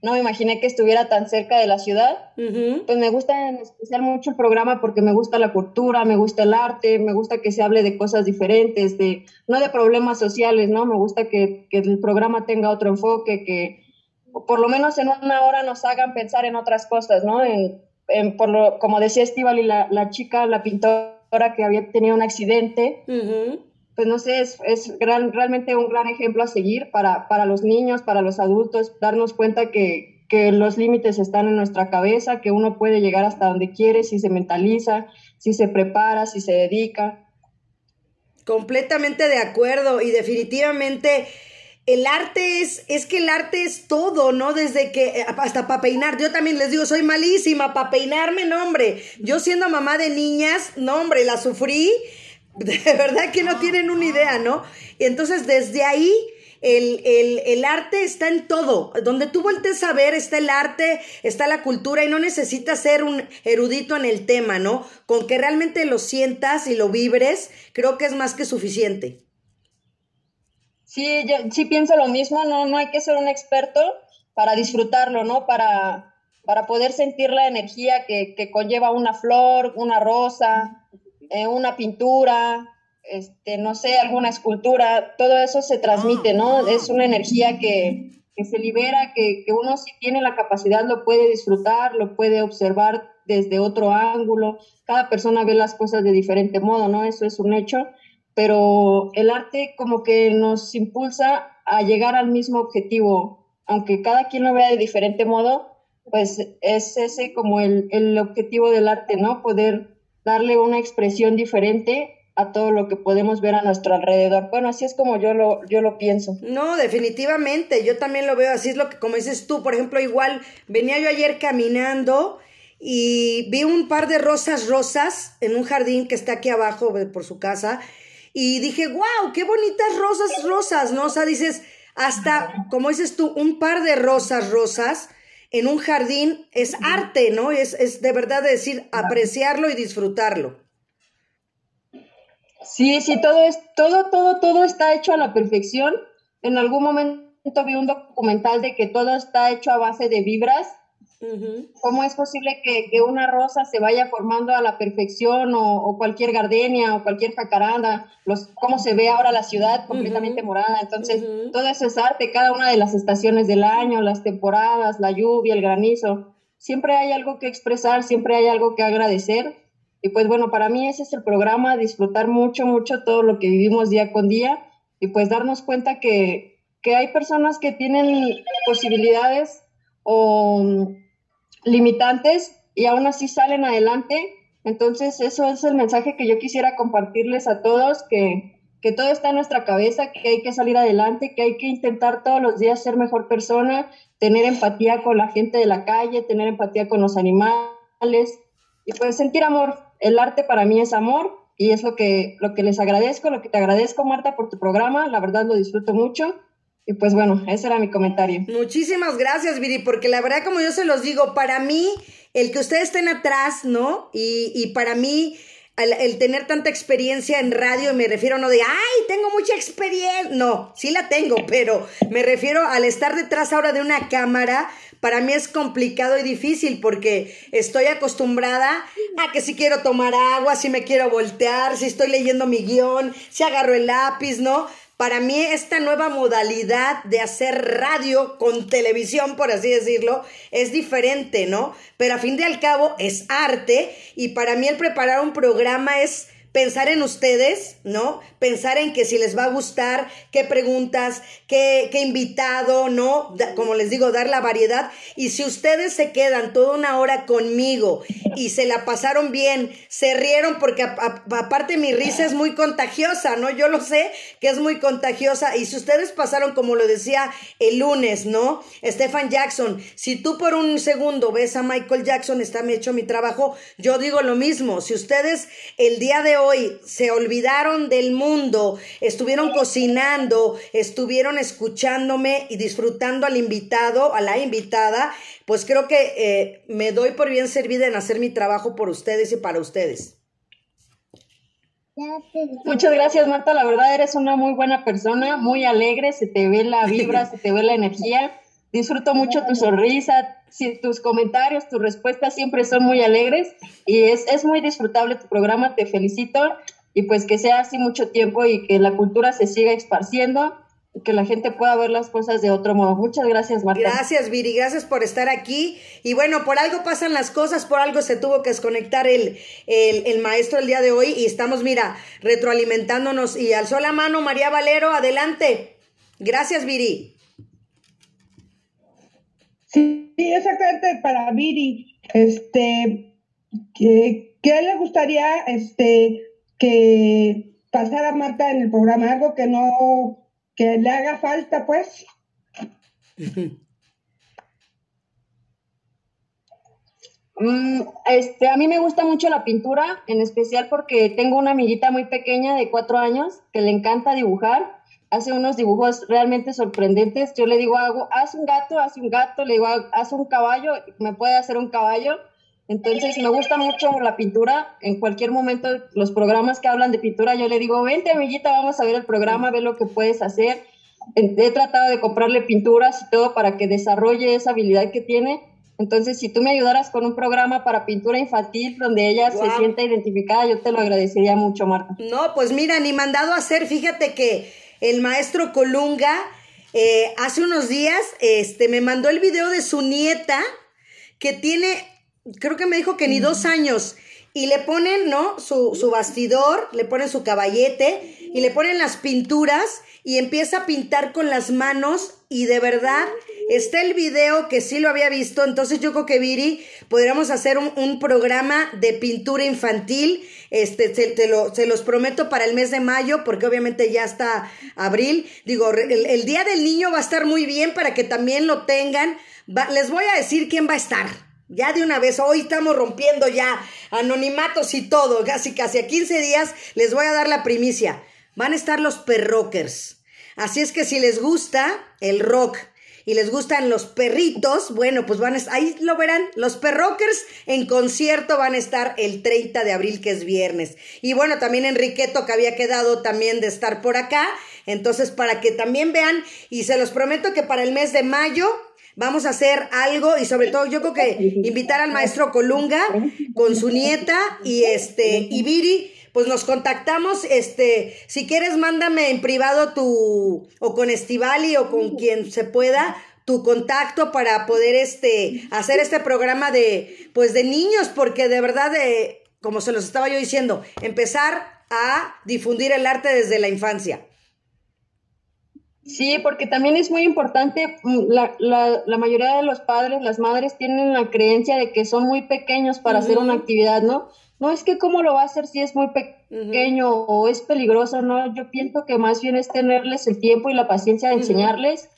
Speaker 8: no me imaginé que estuviera tan cerca de la ciudad. Pues me gusta en especial mucho el programa porque me gusta la cultura, me gusta el arte, me gusta que se hable de cosas diferentes, de no de problemas sociales, ¿no? Me gusta que, que el programa tenga otro enfoque, que por lo menos en una hora nos hagan pensar en otras cosas, ¿no? En, por lo, como decía Estivali, la, la chica, la pintora que había tenido un accidente, pues no sé, es, es gran, realmente un gran ejemplo a seguir para, para los niños, para los adultos, darnos cuenta que, que los límites están en nuestra cabeza, que uno puede llegar hasta donde quiere si se mentaliza, si se prepara, si se dedica.
Speaker 1: Completamente de acuerdo y definitivamente el arte es, es que el arte es todo, ¿no? Desde que, eh, hasta para peinar, yo también les digo, soy malísima para peinarme, no, hombre. Yo siendo mamá de niñas, no, hombre, la sufrí, De verdad que no tienen una idea, ¿no? Y entonces desde ahí el, arte está en todo. Donde tú voltees a ver está el arte, está la cultura y no necesitas ser un erudito en el tema, ¿no? Con que realmente lo sientas y lo vibres, creo que es más que suficiente.
Speaker 8: Sí, yo sí pienso lo mismo, no, no hay que ser un experto para disfrutarlo, ¿no? Para, para poder sentir la energía que, que conlleva una flor, una rosa, eh, una pintura, este, no sé, alguna escultura, todo eso se transmite, ¿no? Ah. Es una energía que, se libera, que, uno si tiene la capacidad lo puede disfrutar, lo puede observar desde otro ángulo. Cada persona ve las cosas de diferente modo, ¿no? Eso es un hecho. Pero el arte como que nos impulsa a llegar al mismo objetivo, aunque cada quien lo vea de diferente modo, pues es ese como el, el objetivo del arte, ¿no? Poder darle una expresión diferente a todo lo que podemos ver a nuestro alrededor. Bueno, así es como yo lo, yo lo pienso.
Speaker 1: No, definitivamente, yo también lo veo así, es lo que, como dices tú, por ejemplo, igual venía yo ayer caminando y vi un par de rosas rosas en un jardín que está aquí abajo por su casa y dije, wow, qué bonitas rosas rosas, ¿no? O sea, dices, hasta, como dices tú, un par de rosas rosas en un jardín es arte, ¿no? Es, es de verdad decir, apreciarlo y disfrutarlo.
Speaker 8: Sí, sí, todo es, todo, todo, todo está hecho a la perfección. En algún momento vi un documental de que todo está hecho a base de vibras. ¿Cómo es posible que, una rosa se vaya formando a la perfección o, cualquier gardenia o cualquier jacaranda? Los, ¿Cómo se ve ahora la ciudad completamente morada? Entonces, todo eso es arte, cada una de las estaciones del año, las temporadas, la lluvia, el granizo. Siempre hay algo que expresar, siempre hay algo que agradecer y pues bueno, para mí ese es el programa, disfrutar mucho, mucho todo lo que vivimos día con día y pues darnos cuenta que, hay personas que tienen posibilidades o limitantes y aún así salen adelante. Entonces eso es el mensaje que yo quisiera compartirles a todos, que, que todo está en nuestra cabeza, que hay que salir adelante, que hay que intentar todos los días ser mejor persona, tener empatía con la gente de la calle, tener empatía con los animales y pues sentir amor el arte para mí es amor y es lo que, lo que les agradezco, lo que te agradezco, Marta, por tu programa. La verdad lo disfruto mucho. Y pues bueno, ese era mi comentario.
Speaker 1: Muchísimas gracias, Viri, porque la verdad, como yo se los digo, para mí, el que ustedes estén atrás, ¿no? Y, y para mí, el, tener tanta experiencia en radio, me refiero no de, ay, tengo mucha experiencia, no, sí la tengo, (laughs) pero me refiero al estar detrás ahora de una cámara, para mí es complicado y difícil porque estoy acostumbrada a que si quiero tomar agua, si me quiero voltear, si estoy leyendo mi guion, si agarro el lápiz, ¿no? Para mí esta nueva modalidad de hacer radio con televisión, por así decirlo, es diferente, ¿no? Pero a fin de al cabo es arte y para mí el preparar un programa es pensar en ustedes, ¿no? Pensar en que si les va a gustar, qué preguntas, qué, qué invitado, ¿no? como les digo, dar la variedad. Y si ustedes se quedan toda una hora conmigo y se la pasaron bien, se rieron, porque aparte mi risa es muy contagiosa, ¿no? Yo lo sé que es muy contagiosa. Y si ustedes pasaron, como lo decía el lunes, ¿no? Stephen Jackson, si tú por un segundo ves a Michael Jackson, está hecho mi trabajo, yo digo lo mismo. Si ustedes el día de hoy se olvidaron del mundo, estuvieron cocinando, estuvieron escuchándome y disfrutando al invitado, a la invitada, pues creo que eh, me doy por bien servida en hacer mi trabajo por ustedes y para ustedes.
Speaker 8: Muchas gracias, Marta. La verdad, eres una muy buena persona, muy alegre, se te ve la vibra, (laughs) se te ve la energía. Disfruto mucho tu sonrisa, tus comentarios, tus respuestas siempre son muy alegres y es, es muy disfrutable tu programa, te felicito y pues que sea así mucho tiempo y que la cultura se siga esparciendo que la gente pueda ver las cosas de otro modo. Muchas gracias, Marta.
Speaker 1: Gracias, Viri, gracias por estar aquí. Y bueno, por algo pasan las cosas, por algo se tuvo que desconectar el, el, el maestro el día de hoy y estamos, mira, retroalimentándonos y alzó la mano María Valero, adelante. Gracias, Viri.
Speaker 7: Sí, exactamente para Viri. Este, que, ¿qué le gustaría este, que pasara Marta en el programa? Algo que no, que le haga falta, pues.
Speaker 8: Mm, este, a mí me gusta mucho la pintura, en especial porque tengo una amiguita muy pequeña de cuatro años que le encanta dibujar. Hace unos dibujos realmente sorprendentes. Yo le digo, hago, haz un gato, haz un gato, le digo, haz un caballo, me puede hacer un caballo. Entonces me gusta mucho la pintura. En cualquier momento, los programas que hablan de pintura, yo le digo, vente amiguita, vamos a ver el programa, ve lo que puedes hacer. He tratado de comprarle pinturas y todo para que desarrolle esa habilidad que tiene entonces, si tú me ayudaras con un programa para pintura infantil donde ella se sienta identificada, yo te lo agradecería mucho, Marta.
Speaker 1: No, pues mira, ni mandado a hacer, fíjate que el maestro Colunga eh, hace unos días este, me mandó el video de su nieta que tiene, creo que me dijo que ni dos años. Y le ponen, ¿no? Su, su bastidor, le ponen su caballete y le ponen las pinturas y empieza a pintar con las manos y de verdad está el video que sí lo había visto, entonces yo creo que Viri podríamos hacer un, programa de pintura infantil, este, se, te lo, se los prometo para el mes de mayo, porque obviamente ya está abril, digo, el, Día del Niño va a estar muy bien para que también lo tengan, les voy a decir quién va a estar. Ya de una vez, hoy estamos rompiendo ya anonimatos y todo, casi casi a 15 días les voy a dar la primicia. Van a estar los perrockers. Así es que si les gusta el rock y les gustan los perritos, bueno, pues van a, ahí lo verán, los perrockers en concierto van a estar el 30 de abril, que es viernes. Y bueno, también Enriqueto, que había quedado también de estar por acá, entonces para que también vean, y se los prometo que para el mes de mayo vamos a hacer algo y sobre todo yo creo que invitar al maestro Colunga con su nieta y este, y Viri pues nos contactamos, este, si quieres mándame en privado tu, o con Estivali o con quien se pueda, tu contacto para poder, este, hacer este programa de, pues de niños, porque de verdad, de, como se los estaba yo diciendo, empezar a difundir el arte desde la infancia.
Speaker 8: Sí, porque también es muy importante, mm, la, la, la, mayoría de los padres, las madres tienen la creencia de que son muy pequeños para hacer una actividad, ¿no? No es que cómo lo va a hacer si es muy pequeño o es peligroso, no, yo pienso que más bien es tenerles el tiempo y la paciencia de enseñarles,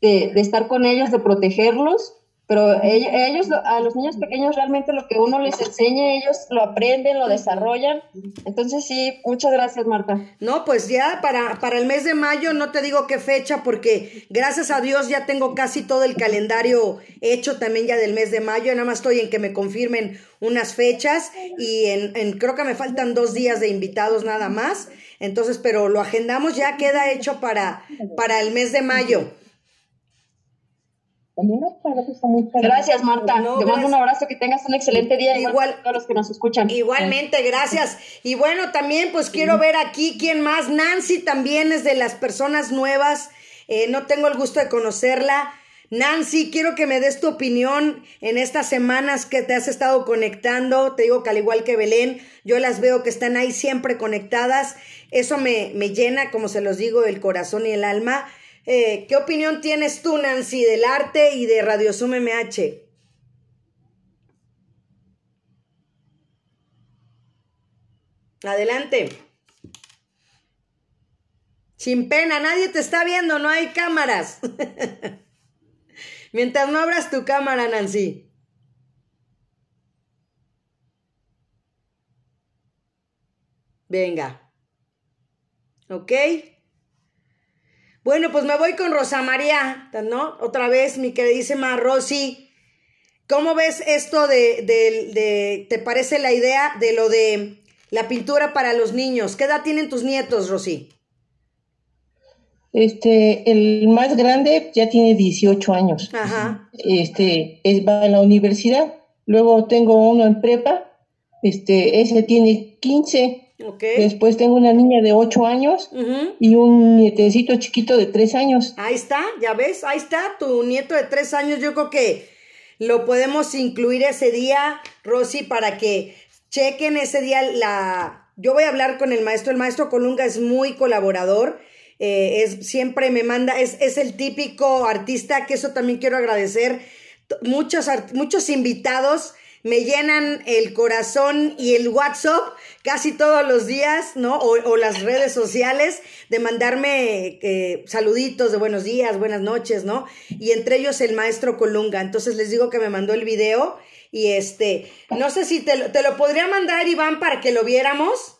Speaker 8: de, de, estar con ellos, de protegerlos pero ellos, a los niños pequeños realmente lo que uno les enseña, ellos lo aprenden, lo desarrollan. Entonces sí, muchas gracias Marta.
Speaker 1: No, pues ya para, para el mes de mayo, no te digo qué fecha, porque gracias a Dios ya tengo casi todo el calendario hecho también ya del mes de mayo, nada más estoy en que me confirmen unas fechas y en, en creo que me faltan dos días de invitados nada más. Entonces, pero lo agendamos, ya queda hecho para, para el mes de mayo.
Speaker 8: Gracias, Marta. Te mando un abrazo, que tengas un excelente día. Igual a los que nos escuchan.
Speaker 1: Igualmente, gracias. Y bueno, también pues quiero ver aquí quién más. Nancy también es de las personas nuevas. Eh, no tengo el gusto de conocerla. Nancy, quiero que me des tu opinión en estas semanas que te has estado conectando. Te digo que al igual que Belén, yo las veo que están ahí siempre conectadas. Eso me, me llena, como se los digo, el corazón y el alma. Eh, ¿Qué opinión tienes tú, Nancy, del arte y de Radio Zoom MH? Adelante. Sin pena, nadie te está viendo, no hay cámaras. (laughs) Mientras no abras tu cámara, Nancy. Venga. ¿Ok? Bueno, pues me voy con Rosa María, ¿no? Otra vez, mi queridísima Rosy. ¿Cómo ves esto de, de, te parece la idea de lo de la pintura para los niños? ¿Qué edad tienen tus nietos, Rosy?
Speaker 5: Este, el más grande ya tiene 18 años. Ajá. Este, es, va a la universidad. Luego tengo uno en prepa. Este, ese tiene 15. Después tengo una niña de 8 años y un nietecito chiquito de 3 años.
Speaker 1: Ahí está, ya ves, ahí está tu nieto de 3 años. Yo creo que lo podemos incluir ese día, Rosy, para que chequen ese día la... Yo voy a hablar con el maestro, el maestro Colunga es muy colaborador. Eh, es, siempre me manda, es, es el típico artista, que eso también quiero agradecer. Muchos, muchos invitados me llenan el corazón y el WhatsApp casi todos los días, ¿no? O, las redes sociales de mandarme eh, saluditos de buenos días, buenas noches, ¿no? Y entre ellos el maestro Colunga. Entonces les digo que me mandó el video Y este, no sé si te, te lo podría mandar, Iván, para que lo viéramos.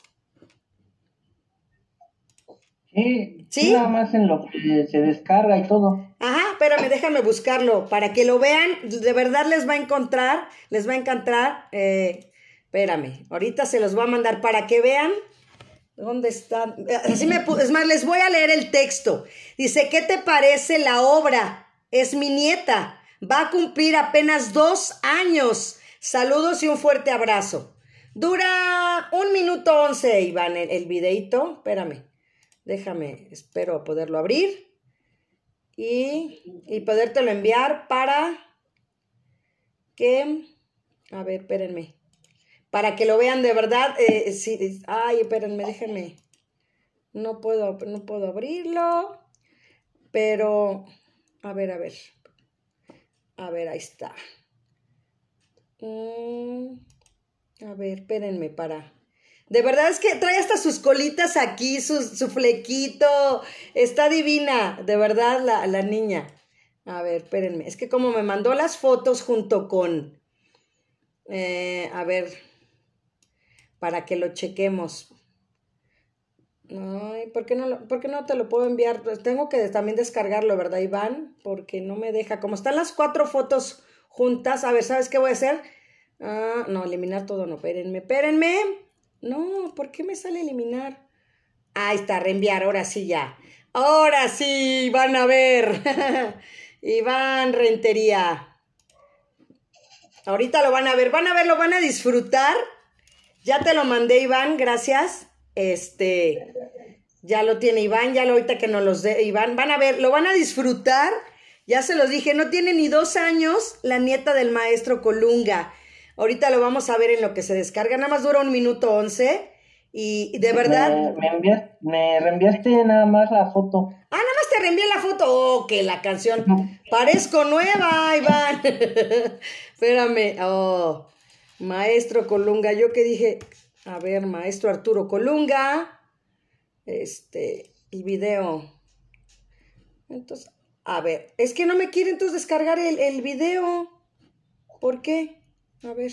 Speaker 4: Sí, ¿Sí? nada más en lo que se descarga y todo.
Speaker 1: Ajá, espérame, déjame buscarlo para que lo vean. De verdad les va a encontrar, les va a encantar. Eh, espérame, ahorita se los voy a mandar para que vean. ¿Dónde están? Así me, es más, les voy a leer el texto. Dice, ¿qué te parece la obra? Es mi nieta. Va a cumplir apenas dos años. Saludos y un fuerte abrazo. Dura un minuto once, Iván, el, el videito. Espérame. Déjame, espero poderlo abrir y, y podértelo enviar para que, a ver, espérenme, para que lo vean de verdad. Eh, sí, ay, espérenme, déjenme. No puedo, no puedo abrirlo, pero, a ver, a ver. A ver, ahí está. Mm, a ver, espérenme para de verdad es que trae hasta sus colitas aquí, su, su flequito. Está divina, de verdad, la, la, niña. A ver, espérenme. Es que como me mandó las fotos junto con... Eh, a ver, para que lo chequemos. Ay, ¿por qué, no ¿por qué no te lo puedo enviar? Pues tengo que también descargarlo, ¿verdad, Iván? Porque no me deja. Como están las cuatro fotos juntas, a ver, ¿sabes qué voy a hacer? Ah, no, eliminar todo, no, espérenme, espérenme. No, ¿por qué me sale eliminar? Ahí está, reenviar, ahora sí ya. Ahora sí, van a ver. (laughs) Iván Rentería. Ahorita lo van a ver, van a ver, lo van a disfrutar. Ya te lo mandé, Iván, gracias. Este, ya lo tiene Iván, ya lo ahorita que nos los dé Iván. Van a ver, lo van a disfrutar. Ya se los dije, no tiene ni dos años la nieta del maestro Colunga. Ahorita lo vamos a ver en lo que se descarga. Nada más dura un minuto once. Y de verdad.
Speaker 4: Me, reenviaste nada más la foto.
Speaker 1: Ah, nada más te reenvié la foto. Oh, que la canción. Parezco nueva, Iván. (laughs) Espérame. Oh, maestro Colunga. Yo que dije. A ver, maestro Arturo Colunga. Este. El video. Entonces. A ver. Es que no me quiere entonces descargar el, el video. ¿Por qué? A ver.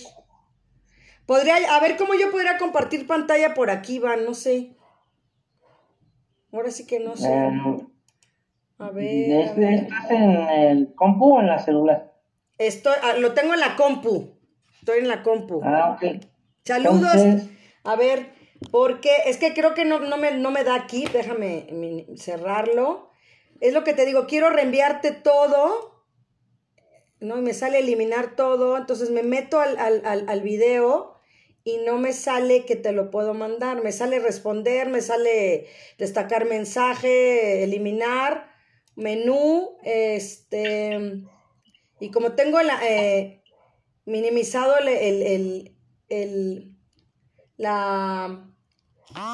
Speaker 1: Podría, a ver cómo yo podría compartir pantalla por aquí, Van, no sé. Ahora sí que no sé. Em,
Speaker 4: a ver. ¿Estás en el compu o en la celular?
Speaker 1: Estoy, ah, lo tengo en la compu. Estoy en la compu.
Speaker 4: Ah, ok.
Speaker 1: Saludos. A ver, porque es que creo que no, no, me, no me da aquí. Déjame cerrarlo. Es lo que te digo, quiero reenviarte todo ¿no? Y me sale eliminar todo, entonces me meto al, al, al, video y no me sale que te lo puedo mandar, me sale responder, me sale destacar mensaje, eliminar, menú, este, y como tengo la, eh, minimizado el, el, el, la,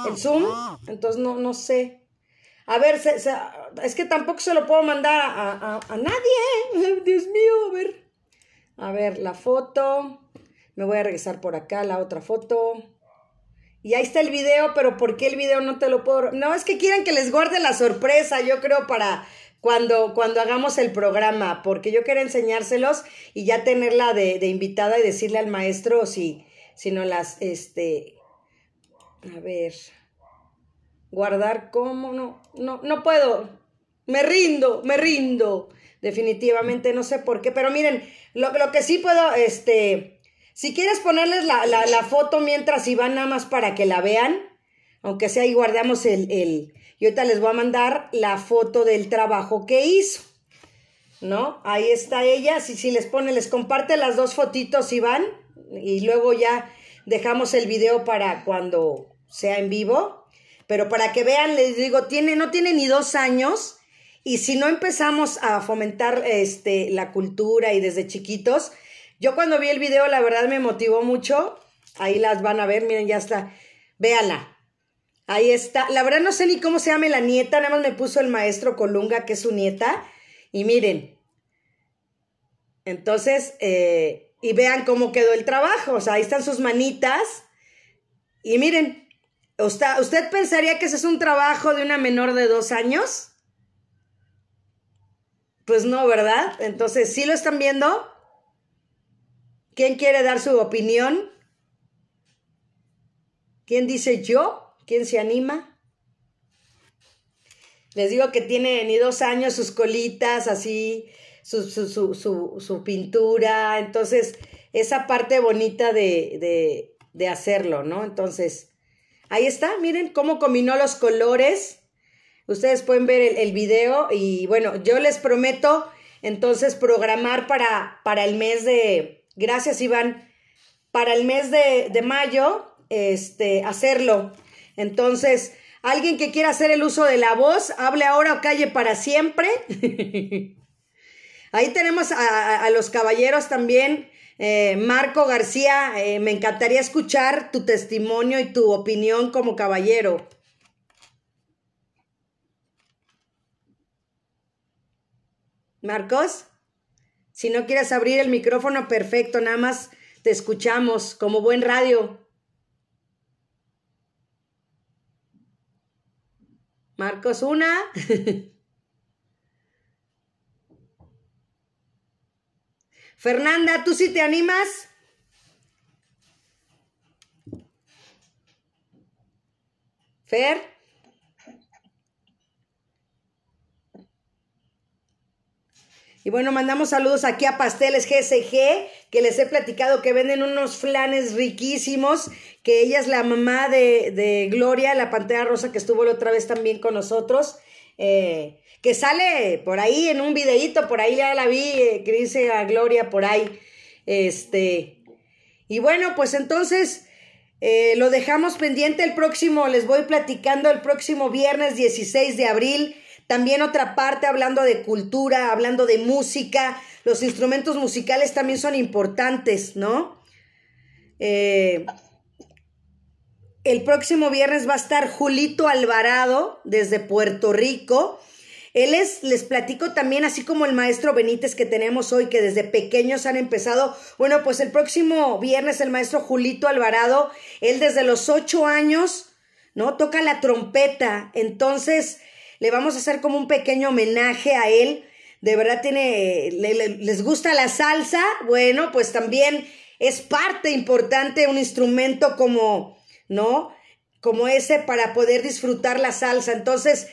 Speaker 1: el zoom, entonces no, no sé. A ver, es que tampoco se lo puedo mandar a, a, nadie. (laughs) Dios mío, a ver. A ver, la foto. Me voy a regresar por acá, la otra foto. Y ahí está el video, pero ¿por qué el video no te lo puedo? No, es que quieren que les guarde la sorpresa, yo creo, para cuando, cuando hagamos el programa, porque yo quiero enseñárselos y ya tenerla de, de invitada y decirle al maestro si, si no las, este, a ver, guardar cómo, no, no, no puedo, me rindo, me rindo, definitivamente, no sé por qué, pero miren, lo, lo que sí puedo, este, si quieres ponerles la, la, foto mientras y van nada más para que la vean, aunque sea ahí guardamos el, el, y ahorita les voy a mandar la foto del trabajo que hizo. ¿No? Ahí está ella. Si, si les pone, les comparte las dos fotitos, Iván. Y luego ya dejamos el video para cuando sea en vivo. Pero para que vean, les digo, tiene, no tiene ni dos años. Y si no empezamos a fomentar este, la cultura y desde chiquitos, yo cuando vi el video, la verdad me motivó mucho. Ahí las van a ver, miren, ya está. Véanla. Ahí está. La verdad no sé ni cómo se llama la nieta, nada más me puso el maestro Colunga, que es su nieta. Y miren. Entonces, eh, y vean cómo quedó el trabajo. O sea, ahí están sus manitas. Y miren, ¿Usted, pensaría que ese es un trabajo de una menor de dos años? Pues no, ¿verdad? Entonces, ¿sí lo están viendo? ¿Quién quiere dar su opinión? ¿Quién dice yo? ¿Quién se anima? Les digo que tiene ni dos años sus colitas, así, su, su, su, su pintura. Entonces, esa parte bonita de, de, de hacerlo, ¿no? Entonces, ahí está, miren cómo combinó los colores. Ustedes pueden ver el, video y bueno, yo les prometo entonces programar para, para el mes de, gracias Iván, para el mes de, de mayo, este, hacerlo. Entonces, alguien que quiera hacer el uso de la voz, hable ahora o calle para siempre. (laughs) Ahí tenemos a, los caballeros también. Eh, Marco García, eh, me encantaría escuchar tu testimonio y tu opinión como caballero. Marcos, si no quieres abrir el micrófono, perfecto, nada más te escuchamos como buen radio. Marcos, una. (laughs) Fernanda, ¿tú sí te animas? Fer. Y bueno, mandamos saludos aquí a Pasteles GSG, que les he platicado que venden unos flanes riquísimos, que ella es la mamá de, de Gloria, la Pantera Rosa, que estuvo la otra vez también con nosotros, eh, que sale por ahí en un videíto, por ahí ya la vi, eh, que dice a Gloria por ahí. Este, y bueno, pues entonces eh, lo dejamos pendiente el próximo, les voy platicando el próximo viernes 16 de abril también otra parte hablando de cultura, hablando de música. Los instrumentos musicales también son importantes, ¿no? Eh, el próximo viernes va a estar Julito Alvarado desde Puerto Rico. Él es, les platico también, así como el maestro Benítez que tenemos hoy, que desde pequeños han empezado. Bueno, pues el próximo viernes el maestro Julito Alvarado, él desde los ocho años, ¿no? Toca la trompeta. Entonces, le vamos a hacer como un pequeño homenaje a él. De verdad tiene, les gusta la salsa, bueno, pues también es parte importante un instrumento como, ¿no? Como ese para poder disfrutar la salsa. Entonces,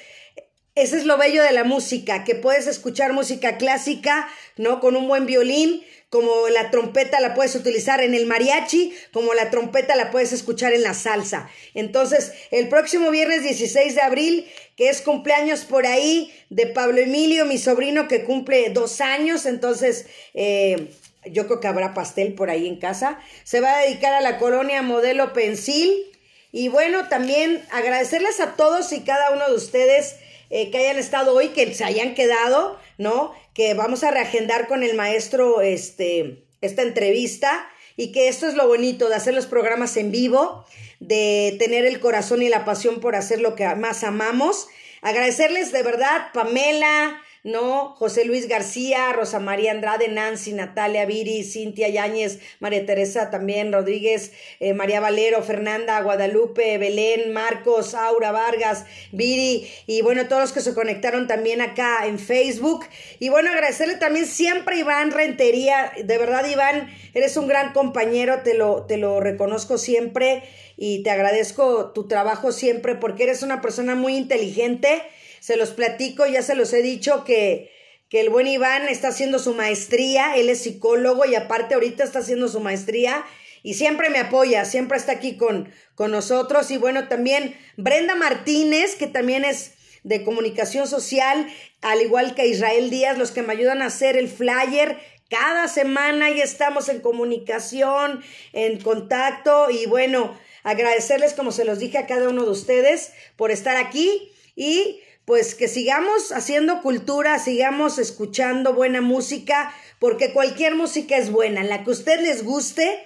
Speaker 1: ese es lo bello de la música, que puedes escuchar música clásica, ¿no? Con un buen violín, como la trompeta la puedes utilizar en el mariachi, como la trompeta la puedes escuchar en la salsa. Entonces, el próximo viernes 16 de abril, que es cumpleaños por ahí de Pablo Emilio, mi sobrino que cumple dos años, entonces... Eh, yo creo que habrá pastel por ahí en casa. Se va a dedicar a la colonia Modelo Pensil. Y bueno, también agradecerles a todos y cada uno de ustedes eh, que hayan estado hoy, que se hayan quedado, ¿no? Que vamos a reagendar con el maestro este, esta entrevista y que esto es lo bonito de hacer los programas en vivo, de tener el corazón y la pasión por hacer lo que más amamos. Agradecerles de verdad, Pamela, ¿no? José Luis García, Rosa María Andrade, Nancy, Natalia Viri, Cintia Yáñez, María Teresa también, Rodríguez, eh, María Valero, Fernanda, Guadalupe, Belén, Marcos, Aura Vargas, Viri, y bueno, todos los que se conectaron también acá en Facebook. Y bueno, agradecerle también siempre a Iván Rentería, de verdad Iván, eres un gran compañero, te lo, te lo reconozco siempre y te agradezco tu trabajo siempre porque eres una persona muy inteligente se los platico, ya se los he dicho que, que el buen Iván está haciendo su maestría, él es psicólogo y aparte ahorita está haciendo su maestría y siempre me apoya, siempre está aquí con, con nosotros. Y bueno, también Brenda Martínez, que también es de comunicación social, al igual que Israel Díaz, los que me ayudan a hacer el flyer. Cada semana y estamos en comunicación, en contacto y bueno, agradecerles como se los dije a cada uno de ustedes por estar aquí y pues que sigamos haciendo cultura, sigamos escuchando buena música, porque cualquier música es buena, la que a usted les guste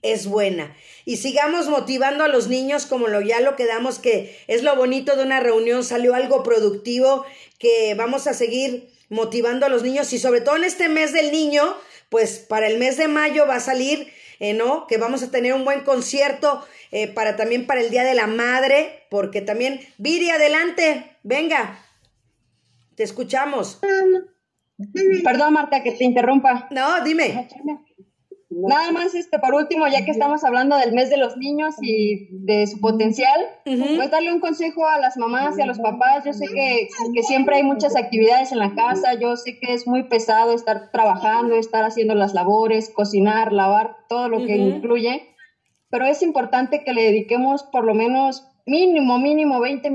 Speaker 1: es buena. Y sigamos motivando a los niños como lo ya lo quedamos, que es lo bonito de una reunión, salió algo productivo, que vamos a seguir motivando a los niños y sobre todo en este mes del niño, pues para el mes de mayo va a salir, eh, ¿no? Que vamos a tener un buen concierto eh, para también para el Día de la Madre, porque también, Viri, adelante. Venga, te escuchamos.
Speaker 8: Perdón, Marta, que te interrumpa.
Speaker 1: No, dime.
Speaker 8: Nada más, este, por último, ya que estamos hablando del mes de los niños y de su potencial, pues darle un consejo a las mamás y a los papás. Yo sé que, que siempre hay muchas actividades en la casa, yo sé que es muy pesado estar trabajando, estar haciendo las labores, cocinar, lavar, todo lo que incluye, pero es importante que le dediquemos por lo menos mínimo, mínimo 20 minutos